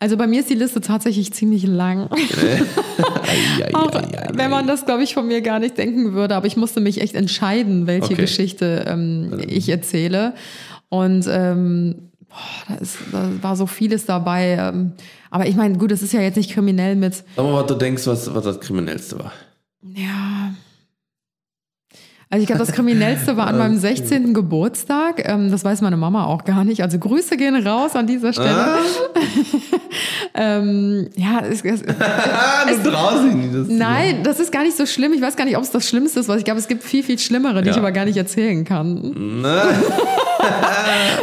Also bei mir ist die Liste tatsächlich ziemlich lang. [LAUGHS] Ei, ei, Auch ei, wenn man das, glaube ich, von mir gar nicht denken würde. Aber ich musste mich echt entscheiden, welche Okay. Geschichte ähm, ich erzähle. Und ähm, boah, da, ist, da war so vieles dabei. Ähm, aber ich meine, gut, es ist ja jetzt nicht kriminell mit, Sag mal, was du denkst, was, was das Kriminellste war. ja. Also ich glaube, das Kriminellste war an [LAUGHS] meinem 16. Geburtstag. Ähm, das weiß meine Mama auch gar nicht. Also Grüße gehen raus an dieser Stelle. Ah, [LAUGHS] Ähm, ja, es, es, [LAUGHS] dich nicht. Das Nein, das ist gar nicht so schlimm. Ich weiß gar nicht, ob es das Schlimmste ist, weil ich glaube, es gibt viel, viel Schlimmere, die Ja. ich aber gar nicht erzählen kann. Na, [LAUGHS]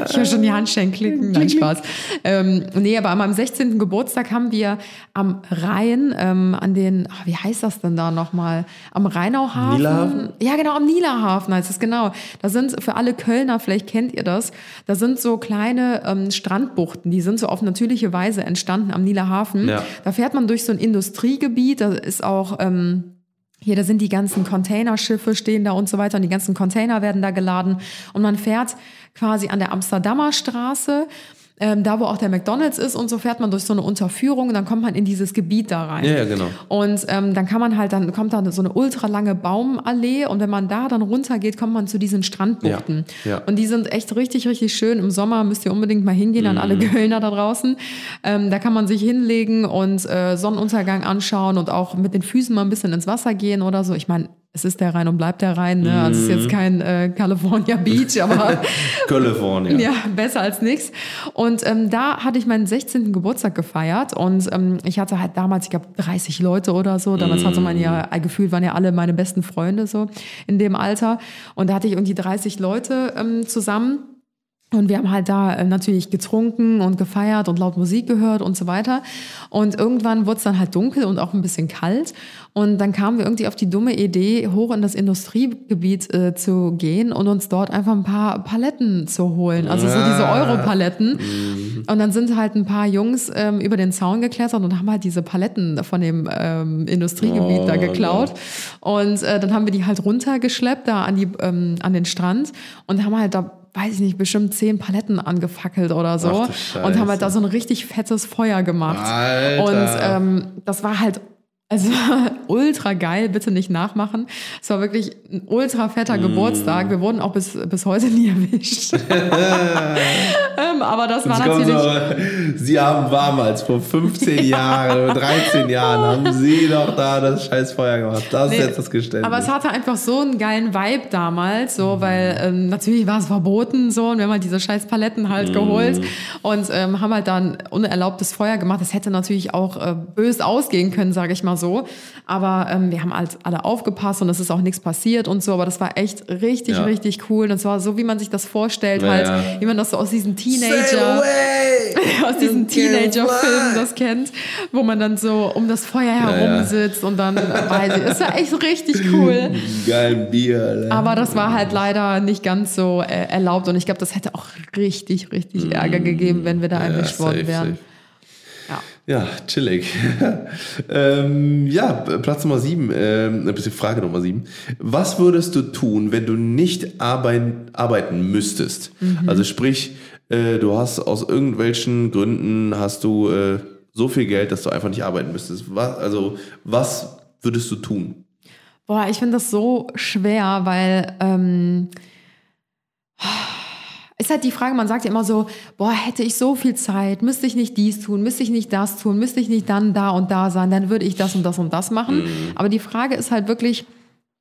Ich höre schon die Handschellen klicken. Nein, Spaß. Ähm, nee, aber an meinem 16. Geburtstag haben wir am Rhein, ähm, an den, ah, wie heißt das denn da nochmal? Am Rheinauhafen? Niederhafen? Ja, genau, am Niederhafen heißt es, genau. Da sind für alle Kölner, vielleicht kennt ihr das, da sind so kleine ähm, Strandbuchten, die sind so auf natürliche Weise entstanden am Niederhafen. Ja. Da fährt man durch so ein Industriegebiet, da ist auch... Ähm, hier, da sind die ganzen Containerschiffe stehen da und so weiter und die ganzen Container werden da geladen und man fährt quasi an der Amsterdamer Straße, ähm, da wo auch der McDonald's ist und so fährt man durch so eine Unterführung und dann kommt man in dieses Gebiet da rein. Ja, ja, genau. Und ähm, dann kann man halt, dann kommt da so eine ultralange Baumallee und wenn man da dann runtergeht, kommt man zu diesen Strandbuchten. Ja, ja. Und die sind echt richtig, richtig schön. Im Sommer müsst ihr unbedingt mal hingehen an Mhm. alle Kölner da draußen. Ähm, da kann man sich hinlegen und äh, Sonnenuntergang anschauen und auch mit den Füßen mal ein bisschen ins Wasser gehen oder so. Ich meine, es ist der Rhein und bleibt der Rhein. Ne? Also es ist Mhm. jetzt kein äh, California Beach, aber [LAUGHS] California. [LAUGHS] ja, besser als nichts. Und ähm, da hatte ich meinen 16. Geburtstag gefeiert und ähm, ich hatte halt damals, ich glaube, 30 Leute oder so. Damals hatte man ja, äh, gefühlt waren ja alle meine besten Freunde so in dem Alter. Und da hatte ich irgendwie 30 Leute ähm, zusammen. Und wir haben halt da äh, natürlich getrunken und gefeiert und laut Musik gehört und so weiter. Und irgendwann wurde es dann halt dunkel und auch ein bisschen kalt. Und dann kamen wir irgendwie auf die dumme Idee, hoch in das Industriegebiet äh, zu gehen und uns dort einfach ein paar Paletten zu holen. Also so diese Ah. Europaletten. Und dann sind halt ein paar Jungs ähm, über den Zaun geklettert und haben halt diese Paletten von dem ähm, Industriegebiet Oh, da geklaut. Und äh, dann haben wir die halt runtergeschleppt da an, die, ähm, an den Strand und haben halt da weiß ich nicht, bestimmt zehn Paletten angefackelt oder so. Und haben halt da so ein richtig fettes Feuer gemacht. Alter. Und ähm, das war halt also [LAUGHS] ultra geil, bitte nicht nachmachen. Es war wirklich ein ultra fetter Geburtstag. Wir wurden auch bis, bis heute nie [LAUGHS] erwischt. [LAUGHS] ähm, aber das war Jetzt kommen natürlich. so, Sie haben damals vor 15 Jahren oder 13 Jahren haben Sie doch da das scheiß Feuer gemacht. Das Nee, ist jetzt das Geständnis. Aber es hatte einfach so einen geilen Vibe damals, so, weil ähm, natürlich war es verboten so und wir haben halt diese scheiß Paletten halt geholt und ähm, haben halt dann unerlaubtes Feuer gemacht. Das hätte natürlich auch äh, bös ausgehen können, sage ich mal so. Aber ähm, wir haben halt alle aufgepasst und es ist auch nichts passiert und so. Aber das war echt richtig, Ja. richtig cool. Und es war so, wie man sich das vorstellt, Ja, halt, ja. wie man das so aus diesen Teenager [LAUGHS] aus diesen Teenager-Filmen das kennt, wo man dann so um das Feuer herum ja. sitzt und dann weiß ich, ist ja echt richtig cool. [LAUGHS] Geil Bier. Aber das war halt leider nicht ganz so äh, erlaubt und ich glaube, das hätte auch richtig, richtig Ärger gegeben, wenn wir da worden safe, wären. safe. Ja. Ja, chillig. [LAUGHS] ähm, ja, Platz Nummer sieben, ähm, bisschen Frage Nummer sieben. Was würdest du tun, wenn du nicht arbeiten, arbeiten müsstest? Mhm. Also sprich, äh, du hast aus irgendwelchen Gründen hast du äh, so viel Geld, dass du einfach nicht arbeiten müsstest. Was, also, was würdest du tun? Boah, ich finde das so schwer, weil ähm, ist halt die Frage, man sagt ja immer so, boah, hätte ich so viel Zeit, müsste ich nicht dies tun, müsste ich nicht das tun, müsste ich nicht dann da und da sein, dann würde ich das und das und das machen. Aber die Frage ist halt wirklich,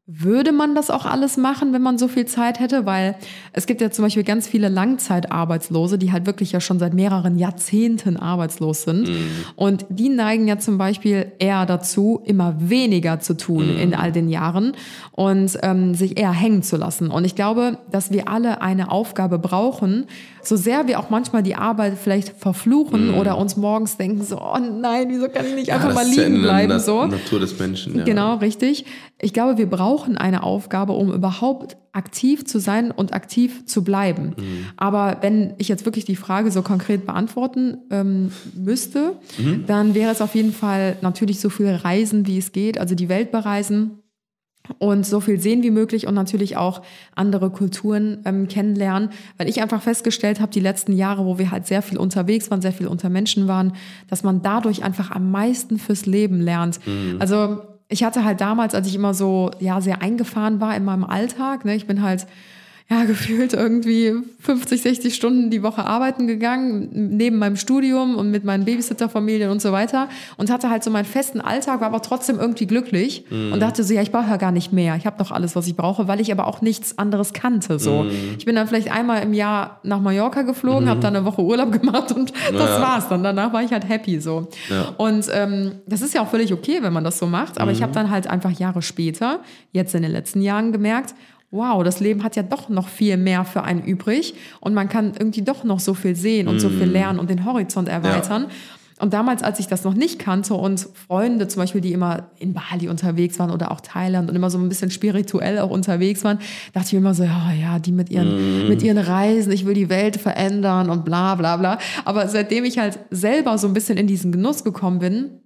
würde man das auch alles machen, wenn man so viel Zeit hätte? Weil es gibt ja zum Beispiel ganz viele Langzeitarbeitslose, die halt wirklich ja schon seit mehreren Jahrzehnten arbeitslos sind. Und die neigen ja zum Beispiel eher dazu, immer weniger zu tun in all den Jahren und ähm, sich eher hängen zu lassen. Und ich glaube, dass wir alle eine Aufgabe brauchen, so sehr wir auch manchmal die Arbeit vielleicht verfluchen oder uns morgens denken so, oh nein, wieso kann ich nicht einfach mal liegen bleiben? Na so. Natur des Menschen. Ja. Genau, richtig. Ich glaube, wir brauchen eine Aufgabe, um überhaupt aktiv zu sein und aktiv zu bleiben. Aber wenn ich jetzt wirklich die Frage so konkret beantworten ähm, müsste, dann wäre es auf jeden Fall natürlich so viel Reisen, wie es geht, also die Welt bereisen. Und so viel sehen wie möglich und natürlich auch andere Kulturen ähm, kennenlernen, weil ich einfach festgestellt habe, die letzten Jahre, wo wir halt sehr viel unterwegs waren, sehr viel unter Menschen waren, dass man dadurch einfach am meisten fürs Leben lernt. Also ich hatte halt damals, als ich immer so ja sehr eingefahren war in meinem Alltag, ne, ich bin halt ja, [LAUGHS] gefühlt irgendwie 50, 60 Stunden die Woche arbeiten gegangen, neben meinem Studium und mit meinen Babysitterfamilien und so weiter. Und hatte halt so meinen festen Alltag, war aber trotzdem irgendwie glücklich und dachte so, ja, ich brauche ja gar nicht mehr. Ich habe doch alles, was ich brauche, weil ich aber auch nichts anderes kannte. So. Ich bin dann vielleicht einmal im Jahr nach Mallorca geflogen, habe dann eine Woche Urlaub [LAUGHS] gemacht und das Ja. war's dann. Danach war ich halt happy so. Ja. Und ähm, das ist ja auch völlig okay, wenn man das so macht. Aber ich habe dann halt einfach Jahre später, jetzt in den letzten Jahren gemerkt, wow, das Leben hat ja doch noch viel mehr für einen übrig und man kann irgendwie doch noch so viel sehen und so viel lernen und den Horizont erweitern. Und damals, als ich das noch nicht kannte und Freunde zum Beispiel, die immer in Bali unterwegs waren oder auch Thailand und immer so ein bisschen spirituell auch unterwegs waren, dachte ich mir immer so, ja, ja, die mit ihren, mit ihren Reisen, ich will die Welt verändern und bla bla bla. Aber seitdem ich halt selber so ein bisschen in diesen Genuss gekommen bin,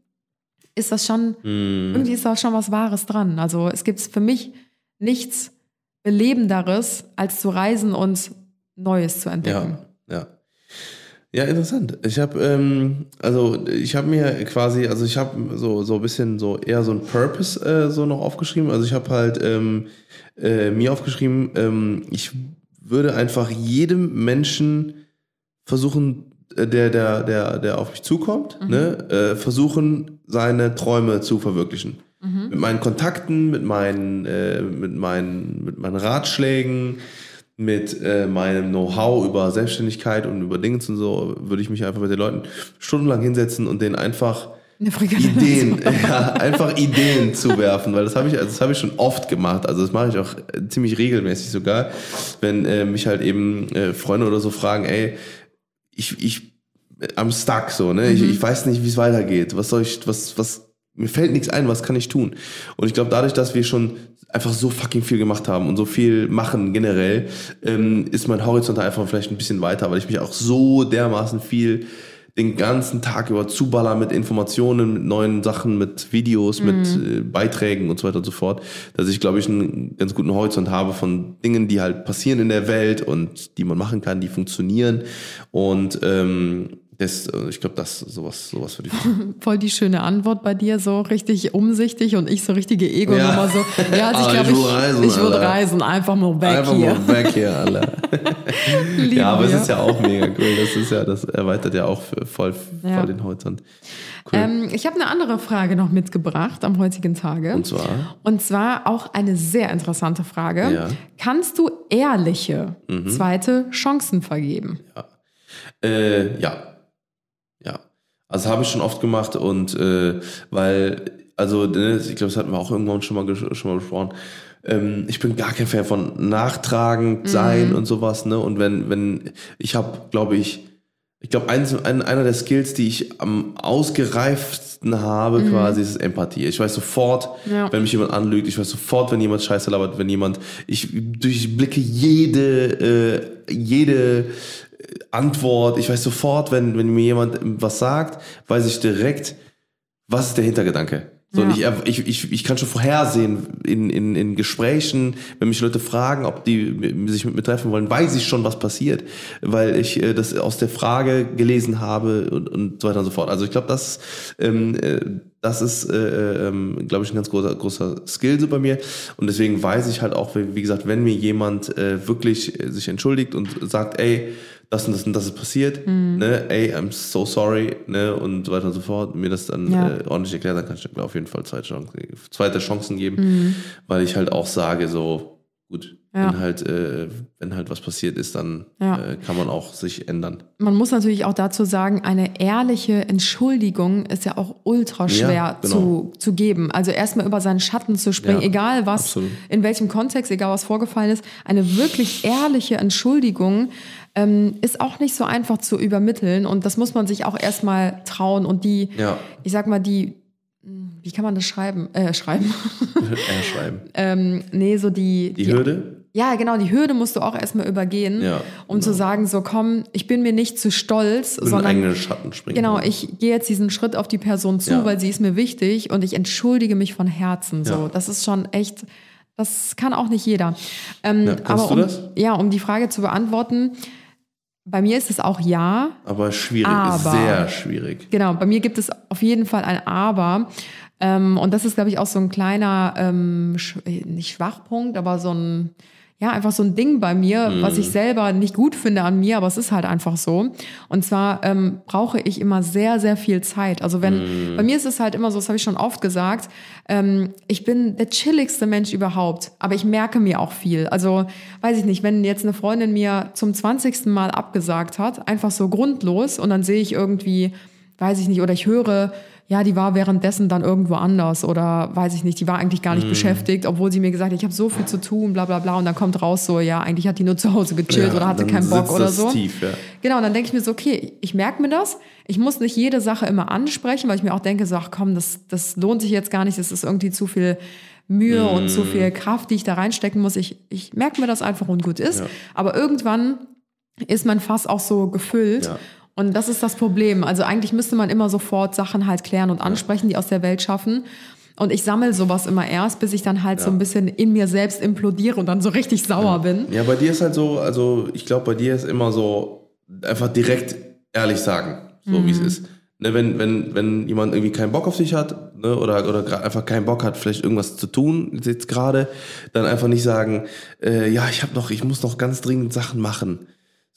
ist das schon, irgendwie ist da schon was Wahres dran. Also es gibt für mich nichts Belebenderes, als zu reisen und Neues zu entdecken. Ja, ja. Ja, interessant. Ich habe ähm, also ich habe mir quasi, also ich habe so so ein bisschen so eher so ein Purpose äh, so noch aufgeschrieben. Also ich habe halt ähm, äh, mir aufgeschrieben, ähm, ich würde einfach jedem Menschen versuchen, äh, der der der der auf mich zukommt, ne, äh, versuchen seine Träume zu verwirklichen. Mit meinen Kontakten, mit meinen äh, mit meinen mit meinen Ratschlägen, mit äh, meinem Know-how über Selbstständigkeit und über Dinge und so, würde ich mich einfach mit den Leuten stundenlang hinsetzen und denen einfach. Ideen, [LAUGHS] ja, einfach Ideen zu werfen, weil das habe ich, also das habe ich schon oft gemacht. Also das mache ich auch äh, ziemlich regelmäßig sogar, wenn äh, mich halt eben äh, Freunde oder so fragen, ey, ich, ich, I'm stuck so, ne? Ich, ich weiß nicht, wie es weitergeht. Was soll ich, was, was, mir fällt nichts ein, was kann ich tun? Und ich glaube, dadurch, dass wir schon einfach so fucking viel gemacht haben und so viel machen generell, ähm, ist mein Horizont einfach vielleicht ein bisschen weiter, weil ich mich auch so dermaßen viel den ganzen Tag über zuballer mit Informationen, mit neuen Sachen, mit Videos, mit äh, Beiträgen und so weiter und so fort, dass ich, glaube ich, einen ganz guten Horizont habe von Dingen, die halt passieren in der Welt und die man machen kann, die funktionieren. Und ähm, das, äh, ich glaube, das sowas, sowas würde ich machen. [LAUGHS] Voll die schöne Antwort bei dir, so richtig umsichtig und ich so richtige Ego-Nummer Ja. so. Ja, also ich Aber glaube, ich reisen, ich würde reisen, einfach mal weg Einfach hier. mal weg hier, [LAUGHS] alle. Ja, aber es wir. ist ja auch mega cool. Das ist ja, das erweitert ja auch voll, voll Ja. den Horizont. Cool. Ähm, ich habe eine andere Frage noch mitgebracht am heutigen Tage. und zwar, Und zwar auch eine sehr interessante Frage. Ja. Mhm. Kannst du ehrliche zweite Chancen vergeben? Äh, ja. Also habe ich schon oft gemacht und äh, weil, also, ne, ich glaube, das hatten wir auch irgendwann schon mal, schon mal besprochen. Ähm, ich bin gar kein Fan von nachtragend sein und sowas, ne? Und wenn, wenn, ich habe, glaube ich, ich glaube, eins, ein, einer der Skills, die ich am ausgereiftesten habe, quasi, ist Empathie. Ich weiß sofort, Ja. wenn mich jemand anlügt, ich weiß sofort, wenn jemand Scheiße labert, wenn jemand, ich durchblicke jede, äh, jede Antwort, ich weiß sofort, wenn, wenn mir jemand was sagt, weiß ich direkt, was ist der Hintergedanke. So, Ja. ich, ich, ich, ich kann schon vorhersehen in, in, in Gesprächen, wenn mich Leute fragen, ob die sich mit mir treffen wollen, weiß ich schon, was passiert, weil ich äh, das aus der Frage gelesen habe und, und so weiter und so fort. Also ich glaube, das, ähm, äh, das ist, äh, ähm, glaube ich, ein ganz großer, großer Skill so bei mir. Und deswegen weiß ich halt auch, wie wie gesagt, wenn mir jemand äh, wirklich äh, sich entschuldigt und sagt, ey, das und das und das ist passiert, ne, ey, I'm so sorry, ne, und so weiter und so fort, mir das dann Ja. äh, ordentlich erklärt, dann kann ich mir auf jeden Fall zweite Chancen, zweite Chancen geben, weil ich halt auch sage, so, gut, Ja. wenn halt, äh, wenn halt was passiert ist, dann Ja. äh, kann man auch sich ändern. Man muss natürlich auch dazu sagen, eine ehrliche Entschuldigung ist ja auch ultra schwer Ja, genau. zu, zu geben. Also erstmal über seinen Schatten zu springen, egal was, absolut. in welchem Kontext, egal was vorgefallen ist. Eine wirklich ehrliche Entschuldigung ähm, ist auch nicht so einfach zu übermitteln und das muss man sich auch erstmal trauen und die, Ja. ich sag mal, die, wie kann man das schreiben? Äh, schreiben. [LAUGHS] Eher schreiben. [LAUGHS] ähm, nee, so die, Die Hürde? ja, genau, die Hürde musst du auch erstmal übergehen, Ja, um zu genau. sagen, so komm, ich bin mir nicht zu stolz, In den sondern eigenen Schatten springen. genau, ich gehe jetzt diesen Schritt auf die Person zu, Ja. weil sie ist mir wichtig und ich entschuldige mich von Herzen. So, Ja. das ist schon echt Das kann auch nicht jeder. Ähm, aber du um, das? Ja, um die Frage zu beantworten, bei mir ist es auch ja. Aber schwierig, Aber- sehr schwierig. Genau, bei mir gibt es auf jeden Fall ein Aber. Ähm, und das ist, glaube ich, auch so ein kleiner, ähm, sch äh, nicht Schwachpunkt, aber so ein, ja, einfach so ein Ding bei mir, was ich selber nicht gut finde an mir, aber es ist halt einfach so. Und zwar ähm, brauche ich immer sehr, sehr viel Zeit. Also wenn, bei mir ist es halt immer so, das habe ich schon oft gesagt, ähm, ich bin der chilligste Mensch überhaupt, aber ich merke mir auch viel. Also, weiß ich nicht, wenn jetzt eine Freundin mir zum 20. Mal abgesagt hat, einfach so grundlos und dann sehe ich irgendwie, weiß ich nicht, oder ich höre, ja, die war währenddessen dann irgendwo anders oder weiß ich nicht, die war eigentlich gar nicht beschäftigt, obwohl sie mir gesagt hat, ich habe so viel zu tun, bla bla bla. Und dann kommt raus so, ja, eigentlich hat die nur zu Hause gechillt Ja, oder hatte keinen Bock oder so. tief, ja. Genau, und dann denke ich mir so, okay, ich merke mir das. Ich muss nicht jede Sache immer ansprechen, weil ich mir auch denke, so, ach komm, das, das lohnt sich jetzt gar nicht, das ist irgendwie zu viel Mühe und Mm. zu viel Kraft, die ich da reinstecken muss. Ich, ich merke mir das einfach und gut ist. Ja. Aber irgendwann ist mein Fass auch so gefüllt. Ja. Und das ist das Problem. Also eigentlich müsste man immer sofort Sachen halt klären und ansprechen, die aus der Welt schaffen. Und ich sammle sowas immer erst, bis ich dann halt so ein bisschen in mir selbst implodiere und dann so richtig sauer bin. Ja, bei dir ist halt so, also ich glaube, bei dir ist immer so, einfach direkt ehrlich sagen, so wie es ist. Ne, wenn, wenn, wenn jemand irgendwie keinen Bock auf dich hat ne, oder, oder einfach keinen Bock hat, vielleicht irgendwas zu tun, jetzt gerade, dann einfach nicht sagen, äh, ja, ich habe noch, ich muss noch ganz dringend Sachen machen.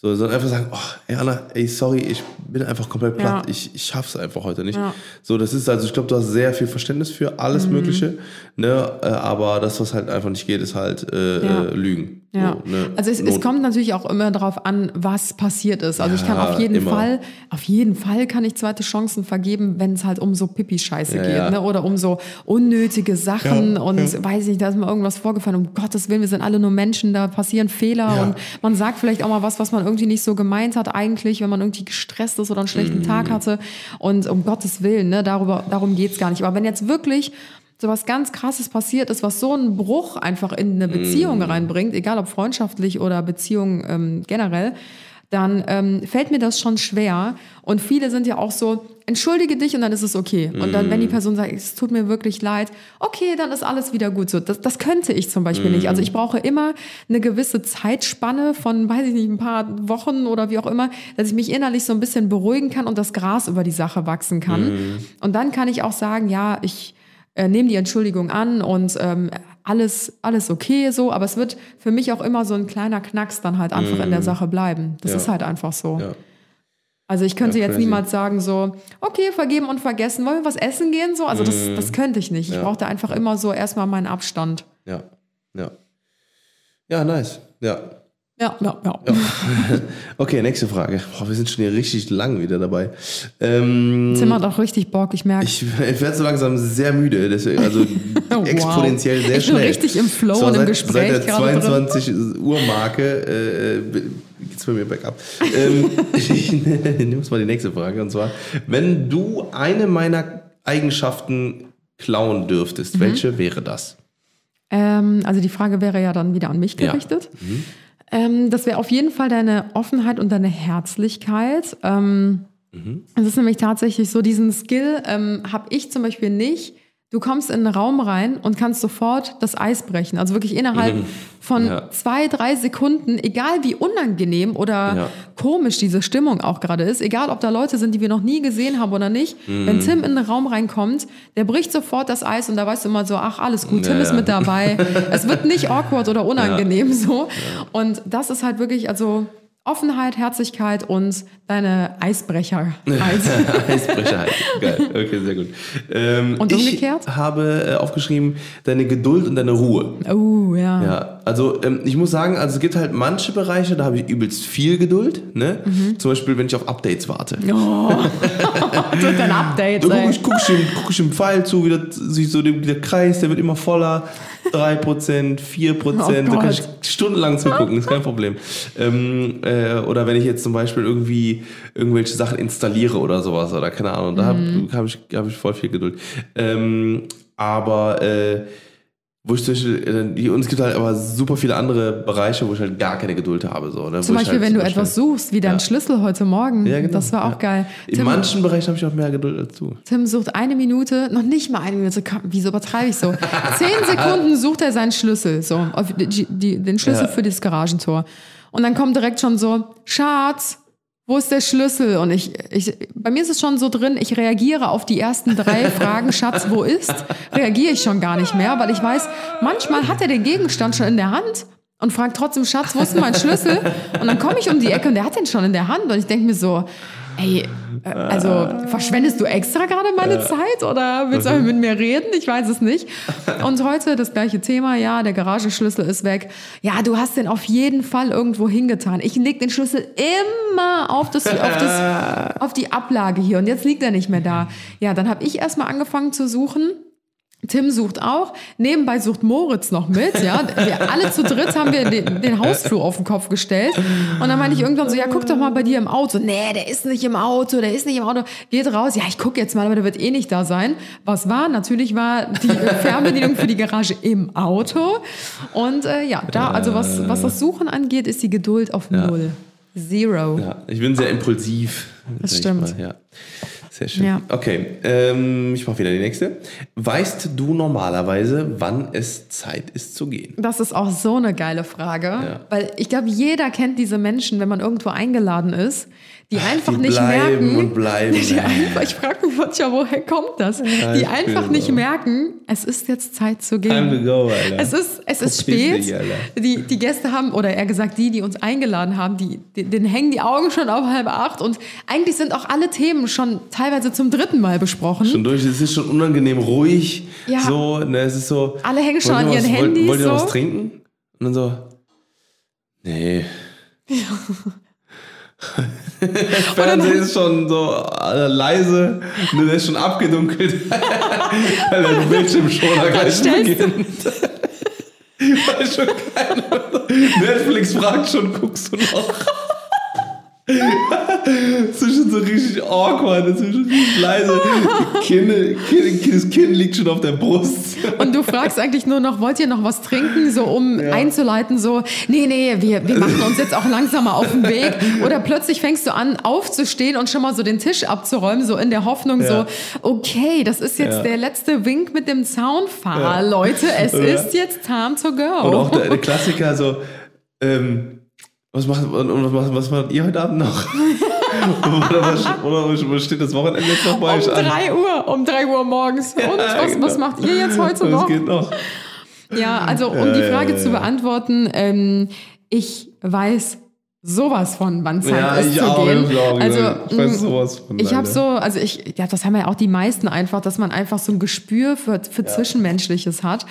So, sondern einfach sagen, oh, ey Anna, ey, sorry, ich bin einfach komplett platt. Ja. Ich, ich schaff's einfach heute nicht. Ja. Mhm. So, das ist also, ich glaube, du hast sehr viel Verständnis für alles Mögliche, ne, äh, aber das, was halt einfach nicht geht, ist halt äh, Ja. äh, Lügen. Ja, So, ne, also es, es kommt natürlich auch immer darauf an, was passiert ist. Also ich kann Ja, auf jeden immer. Fall, auf jeden Fall kann ich zweite Chancen vergeben, wenn es halt um so Pipi-Scheiße Ja, geht, ja. Ne? oder um so unnötige Sachen Ja, und ja. weiß nicht, da ist mal irgendwas vorgefallen. Um Gottes Willen, wir sind alle nur Menschen, da passieren Fehler Ja. und man sagt vielleicht auch mal was, was man irgendwie nicht so gemeint hat eigentlich, wenn man irgendwie gestresst ist oder einen schlechten Mhm. Tag hatte. Und um Gottes Willen, ne, darüber, darum geht's gar nicht. Aber wenn jetzt wirklich so was ganz krasses passiert ist, was so einen Bruch einfach in eine Beziehung Mm. reinbringt, egal ob freundschaftlich oder Beziehung ähm, generell, dann ähm, fällt mir das schon schwer. Und viele sind ja auch so, entschuldige dich und dann ist es okay. Und dann, wenn Mm. die Person sagt, es tut mir wirklich leid, okay, dann ist alles wieder gut so. Das, das könnte ich zum Beispiel nicht. Mm. Also ich brauche immer eine gewisse Zeitspanne von, weiß ich nicht, ein paar Wochen oder wie auch immer, dass ich mich innerlich so ein bisschen beruhigen kann und das Gras über die Sache wachsen kann. Mm. Und dann kann ich auch sagen, ja, ich äh, nehme die Entschuldigung an und ähm, alles, alles okay so, aber es wird für mich auch immer so ein kleiner Knacks dann halt einfach in der Sache bleiben. Das Mm. Ja. ist halt einfach so. Ja. Also ich könnte Ja, jetzt crazy. niemals sagen so, okay, vergeben und vergessen, wollen wir was essen gehen? So, also das, das könnte ich nicht. Ich Mm. Brauchte einfach immer so erstmal meinen Abstand. Ja, ja. Ja, nice. Ja. Ja, ja, ja. [LAUGHS] Okay, nächste Frage. Boah, wir sind schon hier richtig lang wieder dabei. Ähm, Zimmer hat auch richtig Bock, ich merke. ich, ich werde so langsam sehr müde, deswegen, also [LAUGHS] Wow. exponentiell sehr Ich bin schnell. richtig im Flow So, und im seit, Gespräch Seit der gerade drin. 22 Uhr Marke äh, geht's bei mir bergab. ähm, [LAUGHS] ich nehme mal die nächste Frage und zwar, wenn du eine meiner Eigenschaften klauen dürftest, Mhm. welche wäre das? Ähm, also die Frage wäre ja dann wieder an mich Ja. gerichtet. Ähm, das wäre auf jeden Fall deine Offenheit und deine Herzlichkeit. Ähm, Es ist nämlich tatsächlich so, diesen Skill ähm, habe ich zum Beispiel nicht. Du kommst in einen Raum rein und kannst sofort das Eis brechen. Also wirklich innerhalb von Ja. zwei, drei Sekunden, egal wie unangenehm oder Ja. komisch diese Stimmung auch gerade ist, egal ob da Leute sind, die wir noch nie gesehen haben oder nicht, Mhm. wenn Tim in den Raum reinkommt, der bricht sofort das Eis und da weißt du immer so, ach, alles gut, Tim Ja, ist ja. mit dabei. es wird nicht [LAUGHS] awkward oder unangenehm so. Und das ist halt wirklich, also Offenheit, Herzlichkeit und deine. Eisbrecher halt. [LAUGHS] Geil, okay, sehr gut. Ähm, Und umgekehrt? Ich habe äh, aufgeschrieben, deine Geduld und deine Ruhe. oh, ja. Ja, also ähm, ich muss sagen, also es gibt halt manche Bereiche, da habe ich übelst viel Geduld. Ne? Mhm. Zum Beispiel, wenn ich auf Updates warte. Oh. [LAUGHS] das wird ein Update. Da gucke ich, guck ich, guck ich dem Pfeil zu, wie das, sich so der Kreis, der wird immer voller. 3%, 4%, Oh da kann Gott. ich stundenlang zugucken, ist kein Problem. Ähm, äh, oder wenn ich jetzt zum Beispiel irgendwie irgendwelche Sachen installiere oder sowas, oder keine Ahnung, da habe Mhm. hab ich, hab ich voll viel Geduld. Ähm, aber äh, wo ich zum Beispiel, äh, es gibt halt aber super viele andere Bereiche, wo ich halt gar keine Geduld habe. So, ne? Zum Wo Beispiel, halt wenn du etwas suchst, wie dein Ja. Schlüssel heute Morgen. Ja, genau, Das war auch ja. geil. In Tim, manchen Bereichen habe ich auch mehr Geduld als du. Tim sucht eine Minute, noch nicht mal eine Minute, wieso übertreibe ich so? Zehn [LAUGHS] Sekunden sucht er seinen Schlüssel, so, die, die, den Schlüssel für das Garagentor. Und dann kommt direkt schon so, Schatz, wo ist der Schlüssel? Und ich, ich, bei mir ist es schon so drin, ich reagiere auf die ersten drei [LAUGHS] Fragen, Schatz, wo ist? Reagiere ich schon gar nicht mehr, weil ich weiß, manchmal hat er den Gegenstand schon in der Hand und fragt trotzdem, Schatz, wo ist denn mein Schlüssel? Und dann komme ich um die Ecke und der hat den schon in der Hand und ich denke mir so, ey, äh, also verschwendest du extra gerade meine Zeit oder willst du einfach mit mir reden? Ich weiß es nicht. [LAUGHS] Und heute das gleiche Thema, ja, der Garagenschlüssel ist weg. Ja, du hast den auf jeden Fall irgendwo hingetan. Ich leg den Schlüssel immer auf, das, auf, das, [LAUGHS] auf die Ablage hier und jetzt liegt er nicht mehr da. Ja, dann habe ich erstmal angefangen zu suchen. Tim sucht auch. Nebenbei sucht Moritz noch mit. Ja, wir alle zu dritt haben wir den, den Hausflur auf den Kopf gestellt. Und dann meinte ich irgendwann so, ja, guck doch mal bei dir im Auto. Nee, der ist nicht im Auto, der ist nicht im Auto. Geht raus. Ja, ich gucke jetzt mal, aber der wird eh nicht da sein. Was war? Natürlich war die Fernbedienung für die Garage im Auto. Und äh, ja, da, also was, was das Suchen angeht, ist die Geduld auf Null. Zero. Ja, ich bin sehr impulsiv. Das stimmt. Mal, ja. Sehr schön. Ja. Okay, ähm, ich mache wieder die nächste. Weißt du normalerweise, wann es Zeit ist zu gehen? Das ist auch so eine geile Frage, weil ich glaube, jeder kennt diese Menschen, wenn man irgendwo eingeladen ist, die einfach die nicht merken. und bleiben. [LAUGHS] Die einfach, ich frage mich manchmal, woher kommt das? die einfach nicht merken, es ist jetzt Zeit zu gehen. Time to go, Alter. Es ist, es ist spät. dich, die, die Gäste haben, oder eher gesagt, die, die uns eingeladen haben, die, denen hängen die Augen schon auf halb acht. Und eigentlich sind auch alle Themen schon teilweise zum dritten Mal besprochen. Schon durch, es ist schon unangenehm ruhig. Ja. So, ne, es ist so. Alle hängen schon an ihr ihren was, Handys, Wollt, wollt ihr noch so. was trinken? Und dann so. Nee. [LAUGHS] Fernsehen ist schon so äh, leise, ne, der ist schon abgedunkelt, [LAUGHS] weil der Bildschirmschoner gleich stellst du- beginnt. [LAUGHS] Weil schon keiner, Netflix fragt schon, guckst du noch? Das ist schon so richtig awkward, das ist schon richtig leise. Kinn, Kinn, das Kinn liegt schon auf der Brust. Und du fragst eigentlich nur noch, wollt ihr noch was trinken, so um einzuleiten, so, nee, nee, wir, wir machen uns jetzt auch langsamer auf den Weg. Oder plötzlich fängst du an, aufzustehen und schon mal so den Tisch abzuräumen, so in der Hoffnung, Ja. so, okay, das ist jetzt Ja. der letzte Wink mit dem Zaunfahrer, Ja. Oder? es Oder? ist jetzt time to go. Und auch der, der Klassiker so, ähm, was macht, was, macht- was macht ihr heute Abend noch? [LAUGHS] oder, was, oder was steht das Wochenende jetzt noch bei um euch an? 3 Uhr, um 3 Uhr morgens. Und was, genau. was macht ihr jetzt heute Was noch? geht noch? Ja, also um Ja, die ja, Frage ja, zu ja. beantworten, ähm, ich weiß sowas von, wann Zeit Ja, ist ich zu auch, gehen. ich auch, also ich weiß mh, sowas von, Ich habe so, also ich, ja, das haben ja auch die meisten einfach, dass man einfach so ein Gespür für, für Zwischenmenschliches hat.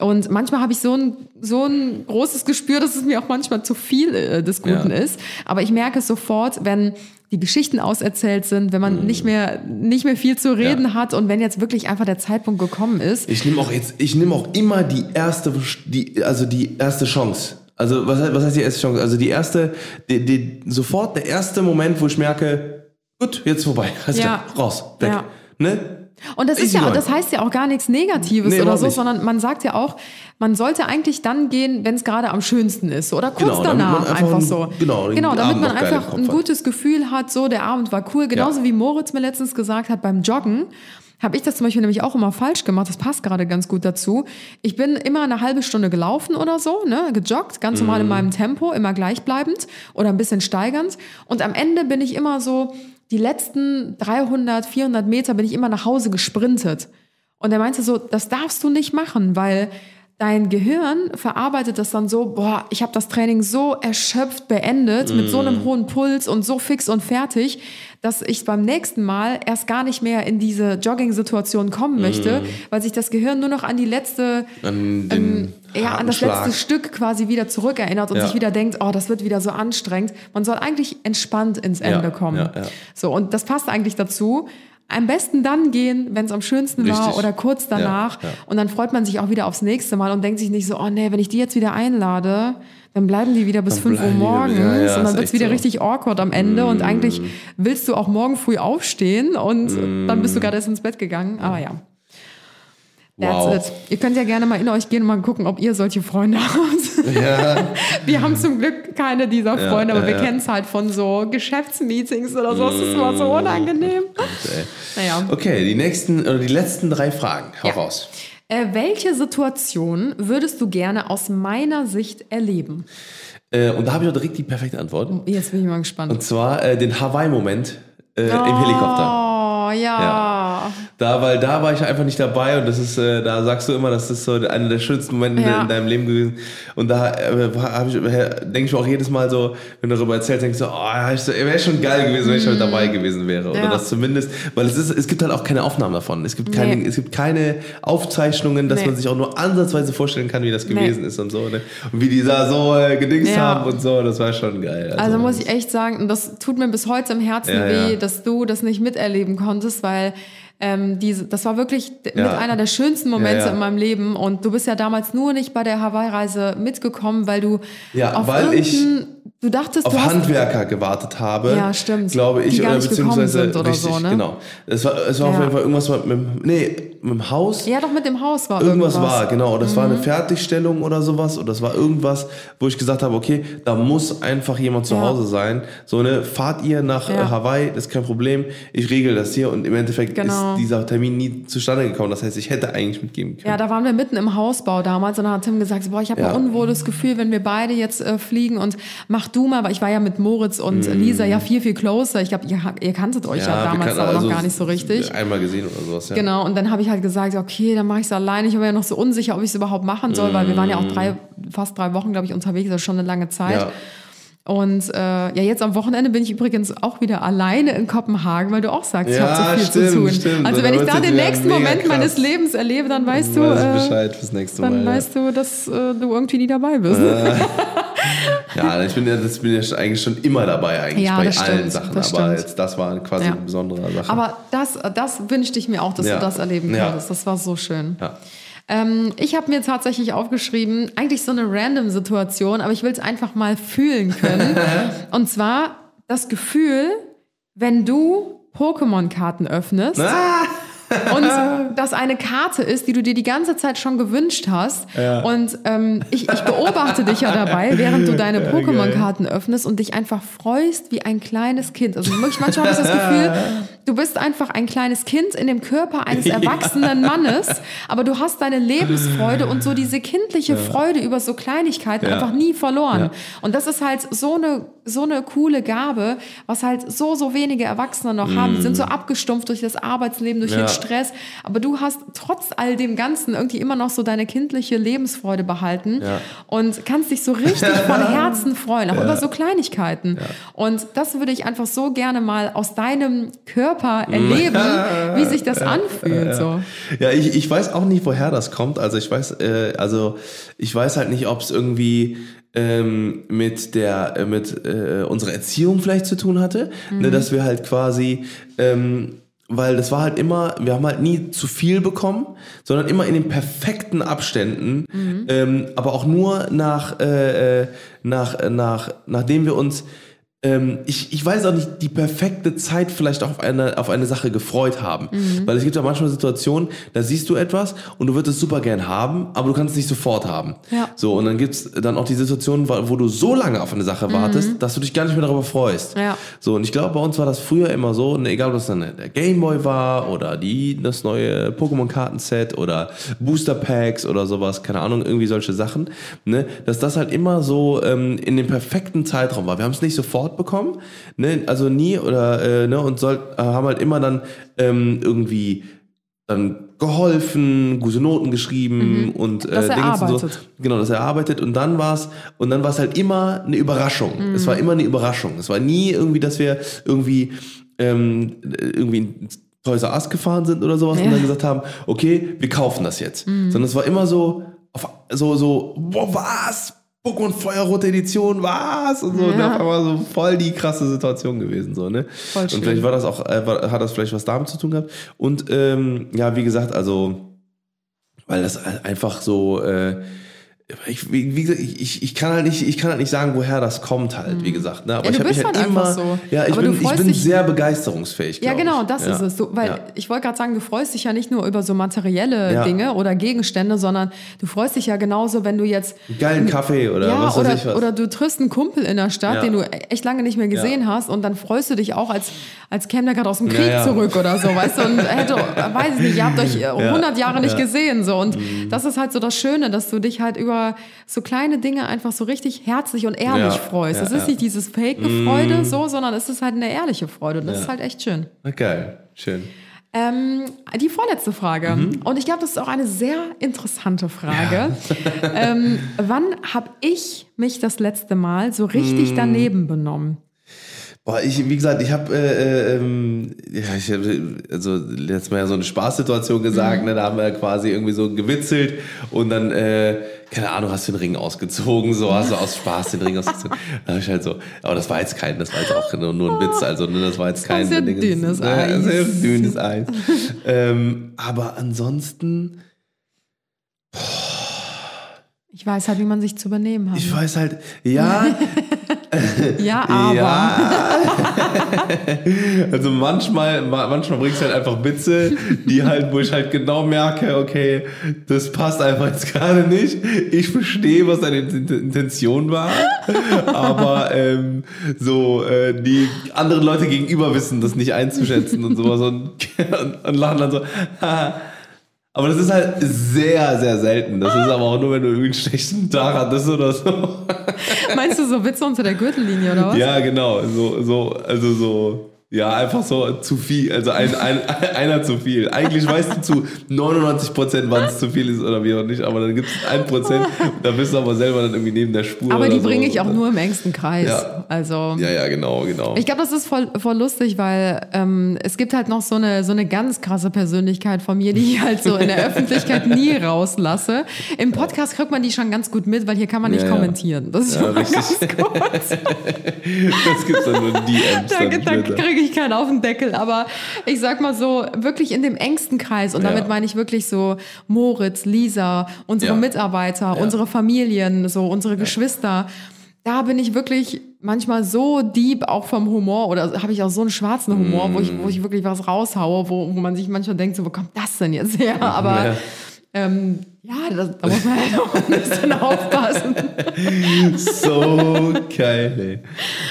Und manchmal habe ich so ein, so ein großes Gespür, dass es mir auch manchmal zu viel äh, des Guten Ja. ist. Aber ich merke es sofort, wenn die Geschichten auserzählt sind, wenn man nicht mehr, nicht mehr viel zu reden. Ja. hat und wenn jetzt wirklich einfach der Zeitpunkt gekommen ist. Ich nehme auch jetzt, ich nehme auch immer die erste, die, also die erste Chance. Also was, heißt- was heißt die erste Chance? Also die erste, die, die, sofort der erste Moment, wo ich merke, gut, jetzt vorbei, [LAUGHS] alles Ja. klar, raus, weg, Ja. ne? Und das ist Easy ja, going. das heißt ja auch gar nichts Negatives Nee, oder so, nicht. sondern man sagt ja auch, man sollte eigentlich dann gehen, wenn es gerade am schönsten ist oder kurz Genau, danach einfach einfach, ein- so. genau, genau, damit man einfach ein gutes Gefühl hat, so der Abend war cool. Genauso Ja. wie Moritz mir letztens gesagt hat beim Joggen. Habe ich das zum Beispiel nämlich auch immer falsch gemacht. Das passt gerade ganz gut dazu. Ich bin immer eine halbe Stunde gelaufen oder so, ne, gejoggt, ganz normal Mhm. in meinem Tempo, immer gleichbleibend oder ein bisschen steigernd. Und am Ende bin ich immer so, die letzten 300, 400 Meter bin ich immer nach Hause gesprintet. Und er meinte so, das darfst du nicht machen, weil dein Gehirn verarbeitet das dann so, boah, ich habe das Training so erschöpft beendet, mit so einem hohen Puls und so fix und fertig, dass ich beim nächsten Mal erst gar nicht mehr in diese Jogging-Situation kommen möchte, weil sich das Gehirn nur noch an die letzte An Ähm, ja, an das Schlag. letzte Stück quasi wieder zurückerinnert und Ja. sich wieder denkt, oh, das wird wieder so anstrengend. Man soll eigentlich entspannt ins Ja, Ende kommen. ja, ja. So, und das passt eigentlich dazu. Am besten dann gehen, wenn es am schönsten war Richtig. oder kurz danach. Ja, ja. Und dann freut man sich auch wieder aufs nächste Mal und denkt sich nicht so, oh nee, wenn ich die jetzt wieder einlade, dann bleiben die wieder bis Dann 5 Uhr morgens ja, ja, und dann ist wird es echt wieder so. Mm. richtig awkward am Ende und eigentlich willst du auch morgen früh aufstehen und dann bist du Mm. gerade erst ins Bett gegangen. Aber ja. That's Wow. it. Ihr könnt ja gerne mal in euch gehen und mal gucken, ob ihr solche Freunde [LAUGHS] habt. Ja. [LAUGHS] Wir haben zum Glück keine dieser Ja, Freunde, aber ja, wir ja. kennen es halt von so Geschäftsmeetings oder so. Das ist immer so unangenehm. Ey. Naja. Okay, die nächsten oder die letzten drei Fragen. Hau Ja. raus. Äh, welche Situation würdest du gerne aus meiner Sicht erleben? Äh, und da habe ich auch direkt die perfekte Antwort. Jetzt bin ich mal gespannt. Und zwar äh, den Hawaii-Moment äh, im Helikopter. Oh, ja. Da, weil da war ich einfach nicht dabei und das ist, äh, da sagst du immer, das ist so einer der schönsten Momente Ja. in deinem Leben gewesen. Und da äh, denke ich auch jedes Mal so, wenn du darüber erzählst, oh, ich so, wäre schon geil gewesen, wenn ich heute dabei gewesen wäre. Oder. Ja. das zumindest, weil es ist, es gibt halt auch keine Aufnahmen davon. Es gibt keine, Nee. es gibt keine Aufzeichnungen, dass Nee. man sich auch nur ansatzweise vorstellen kann, wie das Nee. gewesen ist und so. Ne? Und wie die da so äh, gedingst Ja. haben und so, das war schon geil. Also muss ich echt sagen, und das tut mir bis heute im Herzen weh, dass du das nicht miterleben konntest, weil ähm, diese, das war wirklich Ja. mit einer der schönsten Momente in meinem Leben. Und du bist ja damals nur nicht bei der Hawaii-Reise mitgekommen, weil du Ja, auf weil ich du dachtest, auf du hast Handwerker gewartet habe. Ja, stimmt. Glaube ich, oder beziehungsweise oder richtig, so, ne? genau. Es war, es war auf Ja. jeden Fall irgendwas mit, mit, nee, mit dem Haus. ja doch mit dem Haus war Irgendwas, irgendwas. war, genau. Das war eine Mhm. Fertigstellung oder sowas. Oder das war irgendwas, wo ich gesagt habe, okay, da muss einfach jemand zu Ja. Hause sein. So, ne, fahrt ihr nach Ja. Hawaii, das ist kein Problem. Ich regel das hier. Und im Endeffekt Genau. ist dieser Termin nie zustande gekommen. Das heißt, ich hätte eigentlich mitgeben können. Ja, da waren wir mitten im Hausbau damals und dann hat Tim gesagt, boah, ich habe ein unwohles Gefühl, wenn wir beide jetzt äh, fliegen und mach du mal, weil ich war ja mit Moritz und Lisa ja viel, viel closer. Ich glaube, ihr, ihr kanntet euch ja, wir damals aber noch also gar nicht so richtig. Einmal gesehen oder sowas, ja. Genau, und dann habe ich halt gesagt, okay, dann mache ich es alleine. Ich war ja noch so unsicher, ob ich es überhaupt machen soll, weil wir waren ja auch drei, fast drei Wochen, glaube ich, unterwegs, das ist schon eine lange Zeit. Ja. Und äh, ja, jetzt am Wochenende bin ich übrigens auch wieder alleine in Kopenhagen, weil du auch sagst, ich Ja, habe so viel stimmt, zu tun. stimmt. Also wenn ich da den nächsten Moment krass. meines Lebens erlebe, dann weißt du, Weiß äh, nächste Mal. dann ja. weißt du, dass äh, du irgendwie nie dabei bist. [LAUGHS] Ja, ich bin ja, das bin ja eigentlich schon immer dabei eigentlich Ja, bei allen stimmt, Sachen. aber stimmt. jetzt, das war quasi Ja. eine besondere Sache. Aber das, das wünschte ich mir auch, dass Ja. du das erleben Ja. konntest. Das war so schön. ja. Ähm, ich habe mir tatsächlich aufgeschrieben, eigentlich so eine random Situation, aber ich will es einfach mal fühlen können. [LAUGHS] Und zwar das Gefühl, wenn du Pokémon-Karten öffnest Ah! Und [LAUGHS] das eine Karte ist, die du dir die ganze Zeit schon gewünscht hast. Und ähm, ich, ich beobachte dich ja dabei, während du deine [LAUGHS] Pokémon-Karten öffnest und dich einfach freust wie ein kleines Kind. Also wirklich manchmal habe ich das Gefühl, [LAUGHS] du bist einfach ein kleines Kind in dem Körper eines erwachsenen Mannes, aber du hast deine Lebensfreude und so diese kindliche Freude über so Kleinigkeiten Ja. einfach nie verloren. Ja. Und das ist halt so eine, so eine coole Gabe, was halt so, so wenige Erwachsene noch haben. Die sind so abgestumpft durch das Arbeitsleben, durch. Ja. den Stress. Aber du hast trotz all dem Ganzen irgendwie immer noch so deine kindliche Lebensfreude behalten Ja. und kannst dich so richtig [LAUGHS] von Herzen freuen, auch über so Kleinigkeiten. Und das würde ich einfach so gerne mal aus deinem Körper erleben, [LAUGHS] wie sich das anfühlt. So. Ja, ich, ich weiß auch nicht, woher das kommt. Also ich weiß, äh, also ich weiß halt nicht, ob es irgendwie ähm, mit der äh, mit äh, unserer Erziehung vielleicht zu tun hatte, ne, Mhm. dass wir halt quasi ähm, weil das war halt immer, wir haben halt nie zu viel bekommen, sondern immer in den perfekten Abständen, Mhm. ähm, aber auch nur nach, äh, äh, nach, äh, nach, nachdem wir uns ähm, ich, ich weiß auch nicht, die perfekte Zeit vielleicht auf eine, auf eine Sache gefreut haben. Mhm. Weil es gibt ja manchmal Situationen, da siehst du etwas und du würdest es super gern haben, aber du kannst es nicht sofort haben. Ja. So, und dann gibt's dann auch die Situationen, wo du so lange auf eine Sache wartest, dass du dich gar nicht mehr darüber freust. Mhm. Ja. So, und ich glaube, bei uns war das früher immer so, und egal ob es dann der Gameboy war oder die, das neue Pokémon-Kartenset oder Booster Packs oder sowas, keine Ahnung, irgendwie solche Sachen, ne, dass das halt immer so ähm, in dem perfekten Zeitraum war. Wir haben es nicht sofort bekommen, ne, also nie oder, äh, ne, und soll, äh, haben halt immer dann ähm, irgendwie dann geholfen, gute Noten geschrieben und äh, Dinge und so. erarbeitet. Genau, das erarbeitet und dann war's und dann war es halt immer eine Überraschung. Es war immer eine Überraschung. Es war nie irgendwie, dass wir irgendwie ähm, irgendwie ins Toys R Us gefahren sind oder sowas Ja. und dann gesagt haben, okay, wir kaufen das jetzt. Sondern es war immer so, auf, so, so, boah, was? Pokémon Feuerrote Edition, was? Und so, und Ja. auf einmal so voll die krasse Situation gewesen, so, ne? Voll und schön. vielleicht war das auch, äh, war, hat das vielleicht was damit zu tun gehabt. Und ähm, ja, wie gesagt, also weil das einfach so, äh, ich, wie, gesagt, ich, ich, kann halt nicht, ich kann halt nicht sagen, woher das kommt halt, wie gesagt. Ne? Aber Mhm. Ja, du ich hab bist mich halt einfach so. Ja, ich Aber bin, ich bin dich- sehr begeisterungsfähig. Ja, genau, das ja. ist es. Du, weil Ja. ich wollte gerade sagen, du freust dich ja nicht nur über so materielle. Dinge oder Gegenstände, sondern du freust dich ja genauso, wenn du jetzt Geilen Kaffee oder ja, was oder, weiß ich was. oder du triffst einen Kumpel in der Stadt, den du echt lange nicht mehr gesehen hast und dann freust du dich auch, als, als käme der gerade aus dem Krieg zurück oder so, weißt du, und hätte, weiß ich nicht, ihr habt euch [LAUGHS] äh, 100 Jahre nicht gesehen, so, und Mhm. das ist halt so das Schöne, dass du dich halt über so kleine Dinge einfach so richtig herzlich und ehrlich Ja. freust. Ja, es ist ja. nicht dieses Fake-Freude so, sondern es ist halt eine ehrliche Freude und das ist halt echt schön. Geil, schön. Ähm, die vorletzte Frage. Mhm. Und ich glaube, das ist auch eine sehr interessante Frage. [LAUGHS] ähm, wann habe ich mich das letzte Mal so richtig daneben benommen? Boah, ich, wie gesagt, ich habe, äh, ähm, ja, ich hab, also letztes Mal ja so eine Spaßsituation gesagt, Mhm. ne, da haben wir quasi irgendwie so gewitzelt und dann, äh, keine Ahnung, hast du den Ring ausgezogen, so hast du aus Spaß den Ring ausgezogen. [LAUGHS] Da ich halt so, aber das war jetzt kein, das war jetzt auch nur, nur ein Witz, also ne, das war jetzt kein sehr Ding, dünnes äh, Eis. Sehr dünnes Eis. [LAUGHS] ähm, aber ansonsten, Ich weiß halt, wie man sich zu benehmen hat. ich weiß halt, ja, [LAUGHS] [LAUGHS] ja, aber. Ja. [LAUGHS] also manchmal, ma- manchmal bringst du halt einfach Witze, die halt, wo ich halt genau merke, okay, das passt einfach jetzt gerade nicht. Ich verstehe, was deine Int- Intention war, aber ähm, so äh, die anderen Leute gegenüber wissen das nicht einzuschätzen und sowas und, und, [LAUGHS] und lachen dann so. Aber das ist halt sehr, sehr selten. Das ist aber auch nur, wenn du irgendwie einen schlechten Tag hattest oder so. Meinst du so Witze unter der Gürtellinie oder was? Ja, genau. So, so, also so, ja, einfach so zu viel. Also ein, ein, [LAUGHS] einer zu viel. Eigentlich weißt du zu 99 Prozent, wann es zu viel ist oder wie auch nicht, aber dann gibt es ein Prozent, da bist du aber selber dann irgendwie neben der Spur. Aber die so. bringe ich auch nur im engsten Kreis. Ja. Also. Ja, ja, genau, genau. Ich glaube, das ist voll, voll lustig, weil ähm, es gibt halt noch so eine, so eine ganz krasse Persönlichkeit von mir, die ich halt so in der [LAUGHS] Öffentlichkeit nie rauslasse. Im Podcast kriegt man die schon ganz gut mit, weil hier kann man nicht Ja, kommentieren. Das ist Ja, schon richtig. ganz gut. [LAUGHS] das gibt's dann nur DMs. Da, dann da später. kriege ich keinen auf den Deckel. Aber ich sag mal so, wirklich in dem engsten Kreis. Und damit Ja. meine ich wirklich so Moritz, Lisa, unsere Ja. Mitarbeiter, unsere Familien, so unsere Geschwister. Da bin ich wirklich manchmal so deep auch vom Humor oder habe ich auch so einen schwarzen Humor, wo, ich, wo ich wirklich was raushaue, wo, wo man sich manchmal denkt, so, wo kommt das denn jetzt her? Aber Ja. Ähm, ja, das, da muss man halt auch ein bisschen [LAUGHS] aufpassen. So geil,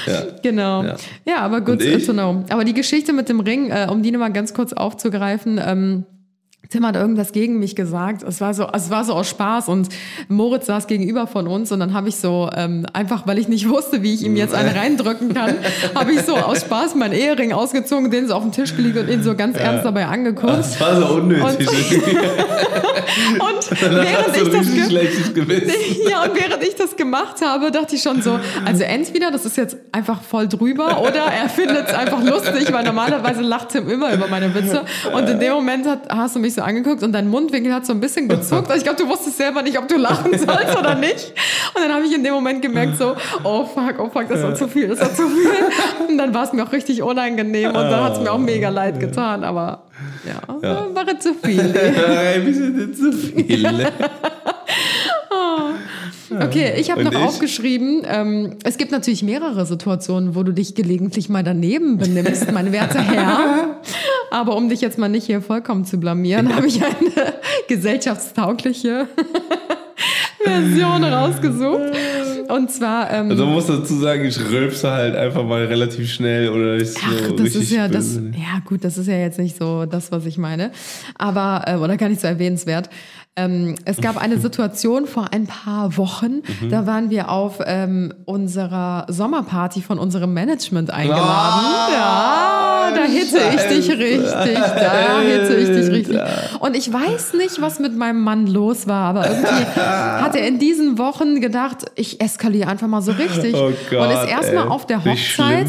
ey. Ja. Genau. Ja. Ja, aber to know. Aber die Geschichte mit dem Ring, äh, um die nochmal ganz kurz aufzugreifen, ähm, Tim hat irgendwas gegen mich gesagt. Es war so, es war so aus Spaß und Moritz saß gegenüber von uns und dann habe ich so ähm, einfach, weil ich nicht wusste, wie ich ihm jetzt einen reindrücken kann, [LAUGHS] habe ich so aus Spaß meinen Ehering ausgezogen, den so auf den Tisch gelegt und ihn so ganz ernst dabei angeguckt. Das war so unnötig. Und- [LAUGHS] Und [LAUGHS] während ich das schlechtes Gewissen. ja, und während ich das gemacht habe, dachte ich schon so, also entweder das ist jetzt einfach voll drüber oder er findet es einfach lustig, weil normalerweise lacht Tim immer über meine Witze. Und in dem Moment hat, hast du mich so angeguckt und dein Mundwinkel hat so ein bisschen gezuckt. Also ich glaube, du wusstest selber nicht, ob du lachen sollst oder nicht. Und dann habe ich in dem Moment gemerkt so, oh fuck, oh fuck, das war zu viel, das war zu viel. Und dann war es mir auch richtig unangenehm und dann hat es mir auch mega leid getan. Aber ja, Ja. war zu viel. [LAUGHS] Ein bisschen zu viel. [LAUGHS] Okay, ich habe noch ich? aufgeschrieben, ähm, es gibt natürlich mehrere Situationen, wo du dich gelegentlich mal daneben benimmst, mein werter [LAUGHS] Herr. Aber um dich jetzt mal nicht hier vollkommen zu blamieren, habe ich eine [LAUGHS] gesellschaftstaugliche [LAUGHS] Version rausgesucht. Und zwar, ähm, Also man muss dazu sagen, ich rülpse halt einfach mal relativ schnell oder ist so Ach, das ist ja das. böse. Ja, gut, das ist ja jetzt nicht so das, was ich meine. Aber, äh, oder gar nicht so erwähnenswert. Ähm, es gab eine [LAUGHS] Situation vor ein paar Wochen, Mhm. da waren wir auf ähm, unserer Sommerparty von unserem Management eingeladen. Ah, ja, da hitte ich dich richtig. Da hitte ich dich richtig. Und ich weiß nicht, was mit meinem Mann los war, aber irgendwie [LAUGHS] hat er in diesen Wochen gedacht, ich eskaliere einfach mal so richtig. Oh und Gott, ist erstmal auf der Hochzeit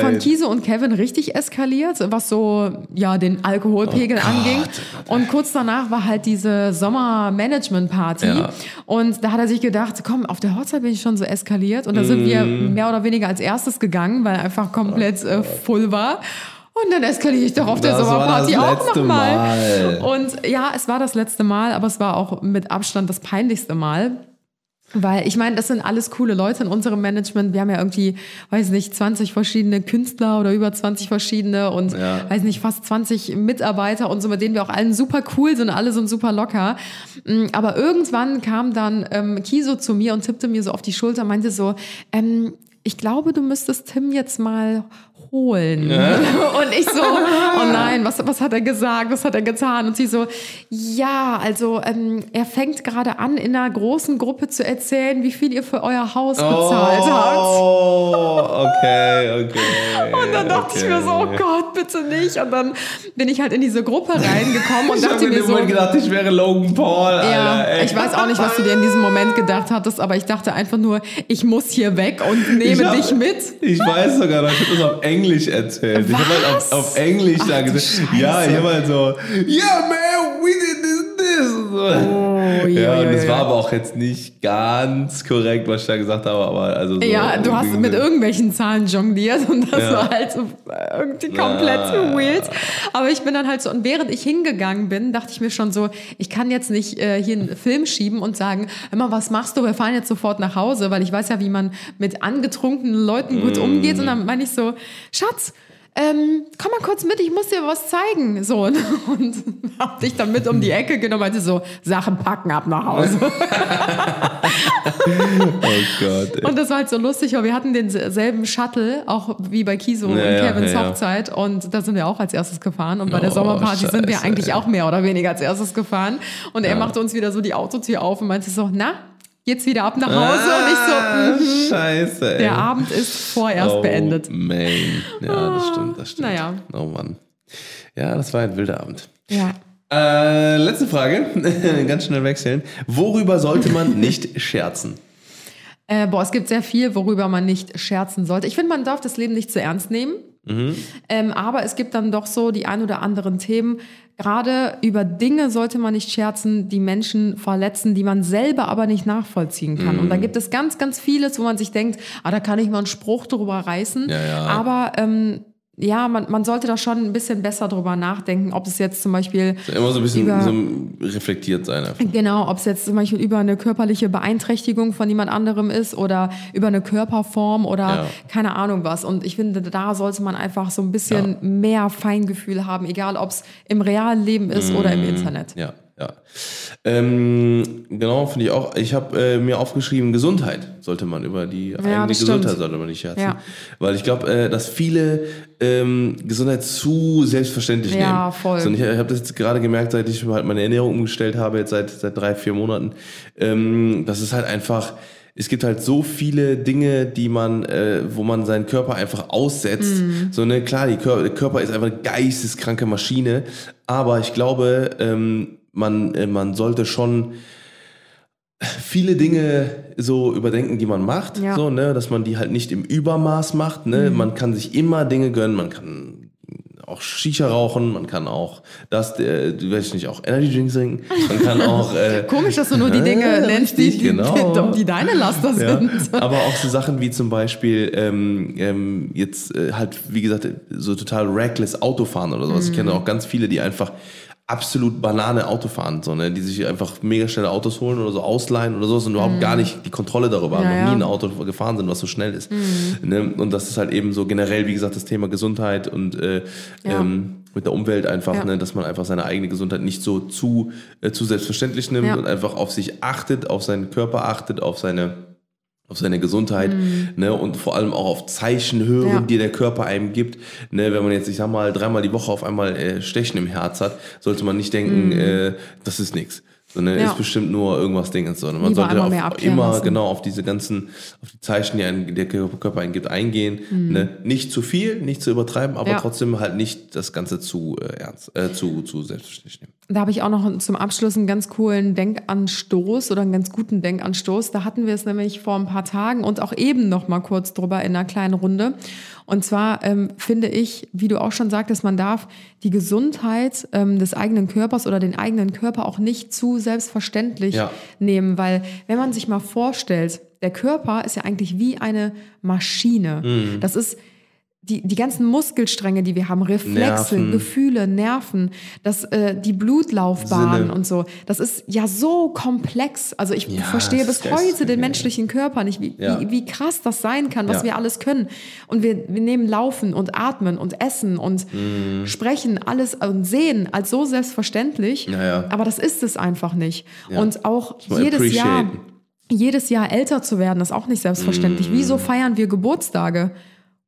von Kiese und Kevin richtig eskaliert, was so ja den Alkoholpegel Oh anging. Und kurz danach war halt diese Sommer-Management-Party. Ja. Und da hat er sich gedacht, komm, auf der Hochzeit bin ich schon so eskaliert. Und da sind wir Mm. mehr oder weniger als erstes gegangen, weil er einfach komplett äh, full war. Und dann eskaliere ich doch auf der Das Sommerparty auch nochmal. Mal. Und ja, es war das letzte Mal, aber es war auch mit Abstand das peinlichste Mal. Weil ich meine, das sind alles coole Leute in unserem Management. Wir haben ja irgendwie, weiß nicht, 20 verschiedene Künstler oder über 20 verschiedene und Ja. weiß nicht, fast 20 Mitarbeiter und so, mit denen wir auch allen super cool sind, alle sind super locker. Mm, Aber irgendwann kam dann ähm, Kiso zu mir und tippte mir so auf die Schulter und meinte so, ähm, ich glaube, du müsstest Tim jetzt mal holen. [LAUGHS] Und ich so, oh [LAUGHS] nein, was, was hat er gesagt, was hat er getan? Und sie so, ja, also ähm, er fängt gerade an, in einer großen Gruppe zu erzählen, wie viel ihr für euer Haus bezahlt habt. Oh, okay, okay. Und dann dachte ich mir so, oh Gott, bitte nicht. Und dann bin ich halt in diese Gruppe reingekommen und Ich dachte mir so, Moment gedacht, ich wäre Logan Paul, Alter. ja, ey. ich weiß auch nicht, was du dir in diesem Moment gedacht hattest, aber ich dachte einfach nur, ich muss hier weg und nehme Ich hab- dich mit. Ich weiß sogar ich habe das auf Englisch erzählt. Ich habe halt Was? auf, auf Englisch da Ach, du gesagt. Ja, ich habe halt so, yeah man, we did this, this. Oh, ja, [LAUGHS] und das war aber auch jetzt nicht ganz korrekt, was ich da gesagt habe, aber also so Ja, du hast mit irgendwelchen Zahlen jongliert und das Ja. war halt so irgendwie komplett Ah. weird. Aber ich bin dann halt so, und während ich hingegangen bin, dachte ich mir schon so, ich kann jetzt nicht äh, hier einen Film schieben und sagen, immer was machst du, wir fahren jetzt sofort nach Hause, weil ich weiß ja, wie man mit angetrunkenen Leuten gut Mm. umgeht. Und dann meine ich so, Schatz, ähm, komm mal kurz mit, ich muss dir was zeigen. So, und, und [LAUGHS] hab dich dann mit um die Ecke genommen, meinte so, Sachen packen ab nach Hause. [LAUGHS] Oh Gott. ey. Und das war halt so lustig, weil wir hatten denselben Shuttle, auch wie bei Kiso Ja, und Kevins ja, ja. Hochzeit. Und da sind wir auch als erstes gefahren. Und bei der Oh, Sommerparty sind wir Scheiße, eigentlich ey. auch mehr oder weniger als erstes gefahren. Und er machte uns wieder so die Autotür auf und meinte so, na, geht's wieder ab nach Hause? und ich so, Ah, mhm. Scheiße, ey. der Abend ist vorerst oh, beendet. Man. Ja, das stimmt, das stimmt. Naja. Oh Mann. Ja, das war ein wilder Abend. Ja. Äh, letzte Frage, [LAUGHS] ganz schnell wechseln. Worüber sollte man [LAUGHS] nicht scherzen? Äh, boah, es gibt sehr viel, worüber man nicht scherzen sollte. Ich finde, man darf das Leben nicht zu ernst nehmen. Ähm, aber es gibt dann doch so die ein oder anderen Themen. Gerade über Dinge sollte man nicht scherzen, die Menschen verletzen, die man selber aber nicht nachvollziehen kann. Und da gibt es ganz, ganz vieles, wo man sich denkt, ah, da kann ich mal einen Spruch drüber reißen. Ja, ja. Aber ähm, ja, man, man sollte da schon ein bisschen besser drüber nachdenken, ob es jetzt zum Beispiel Immer so ein bisschen Über- so reflektiert sein. Einfach. Genau, ob es jetzt zum Beispiel über eine körperliche Beeinträchtigung von jemand anderem ist oder über eine Körperform oder Ja. keine Ahnung was. Und ich finde, da sollte man einfach so ein bisschen mehr Feingefühl haben, egal ob es im realen Leben ist oder im Internet. Ja, ja. Ähm, genau, finde ich auch. Ich habe äh, mir aufgeschrieben, Gesundheit sollte man über die eigene das Gesundheit stimmt. sollte man nicht scherzen. Ja. Weil ich glaube, äh, dass viele ähm, Gesundheit zu selbstverständlich Ja, nehmen. voll. So, ich habe das jetzt gerade gemerkt, seit ich halt meine Ernährung umgestellt habe, jetzt seit, seit drei, vier Monaten, ähm, das ist halt einfach. Es gibt halt so viele Dinge, die man, äh, wo man seinen Körper einfach aussetzt. Mhm. So ne, klar, die Kör der Körper ist einfach eine geisteskranke Maschine, aber ich glaube, ähm, man, äh, man sollte schon viele Dinge so überdenken, die man macht, Ja. so, ne, dass man die halt nicht im Übermaß macht, ne, Mhm. man kann sich immer Dinge gönnen, man kann auch Shisha rauchen, man kann auch das, äh, du weiß ich nicht, auch Energy Drinks trinken, man kann [LAUGHS] auch äh, Komisch, dass du nur die Dinge Ja, nennst, die, genau. die, die deine Laster ja, sind. aber auch so Sachen wie zum Beispiel ähm, ähm, jetzt äh, halt, wie gesagt, so total reckless Autofahren oder sowas. Ich Mhm. kenne auch ganz viele, die einfach absolut Banane Auto fahren, so, ne? die sich einfach mega schnelle Autos holen oder so ausleihen oder so und überhaupt gar nicht die Kontrolle darüber haben, Mhm. Ja, noch nie. Mhm. ein Auto gefahren sind, was so schnell ist. Ne? Und das ist halt eben so generell, wie gesagt, das Thema Gesundheit und äh, Ja. ähm, mit der Umwelt einfach, Ja. ne, dass man einfach seine eigene Gesundheit nicht so zu, äh, zu selbstverständlich nimmt und einfach auf sich achtet, auf seinen Körper achtet, auf seine auf seine Gesundheit ne, und vor allem auch auf Zeichen hören, Mhm. Ja. die der Körper einem gibt. Ne, wenn man jetzt, ich sag mal, dreimal die Woche auf einmal äh, Stechen im Herz hat, sollte man nicht denken, äh, das ist nichts. Sondern Mhm. Ja. ist bestimmt nur irgendwas Dingens, sondern man Lieber sollte auf, immer lassen. genau auf diese ganzen, auf die Zeichen, die ein, der Körper einen gibt, eingehen. Ne? Nicht zu viel, nicht zu übertreiben, aber Mhm. Ja. trotzdem halt nicht das Ganze zu äh, ernst, äh, zu, zu selbstverständlich nehmen. Da habe ich auch noch zum Abschluss einen ganz coolen Denkanstoß oder einen ganz guten Denkanstoß. Da hatten wir es nämlich vor ein paar Tagen und auch eben noch mal kurz drüber in einer kleinen Runde. Und zwar ähm, finde ich, wie du auch schon sagtest, man darf die Gesundheit ähm, des eigenen Körpers oder den eigenen Körper auch nicht zu selbstverständlich Ja. nehmen, weil wenn man sich mal vorstellt, der Körper ist ja eigentlich wie eine Maschine. Das ist die, die ganzen Muskelstränge, die wir haben, Reflexe, Nerven. Gefühle, Nerven, das, äh, die Blutlaufbahnen Sinne. und so. Das ist ja so komplex. Also ich Ja, verstehe bis heute den menschlichen Körper nicht, wie, Ja. wie, wie krass das sein kann, was Ja. wir alles können. Und wir, wir nehmen Laufen und Atmen und Essen und Mhm. Sprechen, alles und Sehen als so selbstverständlich. Aber das ist es einfach nicht. Und auch jedes Jahr jedes Jahr älter zu werden, ist auch nicht selbstverständlich. Mm. Wieso feiern wir Geburtstage?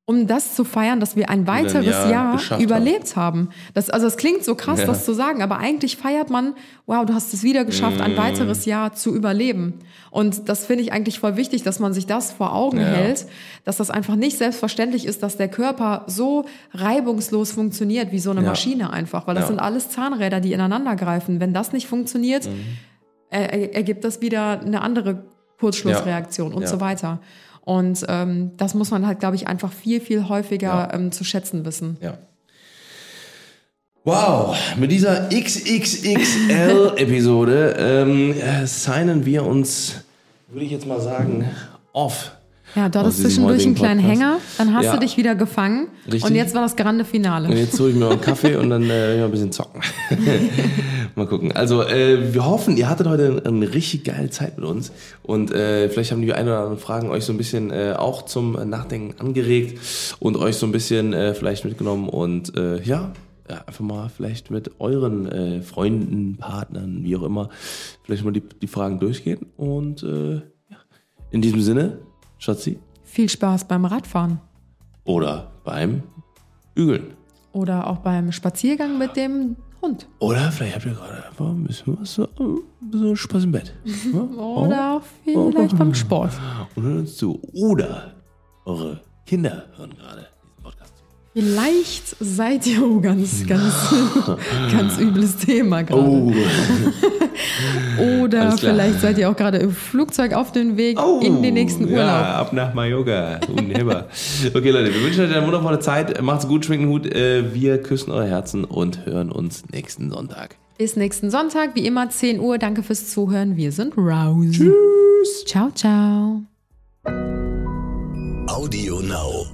Um das zu feiern, dass wir ein weiteres Jahr Jahr, überlebt haben. Das, also es klingt so krass, Ja. das zu sagen, aber eigentlich feiert man, wow, du hast es wieder geschafft, Mm. ein weiteres Jahr zu überleben. Und das finde ich eigentlich voll wichtig, dass man sich das vor Augen Ja. hält, dass das einfach nicht selbstverständlich ist, dass der Körper so reibungslos funktioniert wie so eine Ja. Maschine einfach, weil das sind alles Zahnräder, die ineinander greifen. Wenn das nicht funktioniert, Mhm. er, er- ergibt das wieder eine andere Kurzschlussreaktion und so weiter. Und ähm, das muss man halt, glaube ich, einfach viel, viel häufiger Ja. ähm, zu schätzen wissen. Ja. Wow, mit dieser XXXL-Episode ähm, äh, signen wir uns, würde ich jetzt mal sagen, off. Ja, du Aus hattest diesem zwischendurch einen kleinen Podcast. Hänger, dann hast Ja. du dich wieder gefangen Richtig. und jetzt war das grande Und Finale. jetzt hole ich mir einen Kaffee und dann äh, ein bisschen zocken. [LAUGHS] mal gucken. Also äh, wir hoffen, ihr hattet heute eine richtig geile Zeit mit uns und äh, vielleicht haben die ein oder anderen Fragen euch so ein bisschen äh, auch zum Nachdenken angeregt und euch so ein bisschen äh, vielleicht mitgenommen und äh, ja, ja, einfach mal vielleicht mit euren äh, Freunden, Partnern, wie auch immer, vielleicht mal die, die Fragen durchgehen und äh, ja. in diesem Sinne, Schatzi, Viel Spaß beim Radfahren oder beim Ügeln. oder auch beim Spaziergang mit dem Hund. Oder vielleicht habt ihr gerade einfach ein bisschen was so, bisschen Spaß im Bett. [LAUGHS] Oder auch vielleicht beim Sport. Und hören uns zu. Oder eure Kinder hören gerade. Vielleicht seid ihr, oh, ganz, ganz, [LAUGHS] ganz übles Thema gerade. Oh, [LAUGHS] Oder vielleicht seid ihr auch gerade im Flugzeug auf dem Weg oh in den nächsten Urlaub. Ja, ab nach Mallorca. Unheber. okay, Leute, wir wünschen euch eine wundervolle Zeit. Macht's gut, schwingt den Hut. Äh, Wir küssen eure Herzen und hören uns nächsten Sonntag. Bis nächsten Sonntag, wie immer 10 Uhr. Danke fürs Zuhören. Wir sind raus. Tschüss. Ciao, ciao. Audio Now.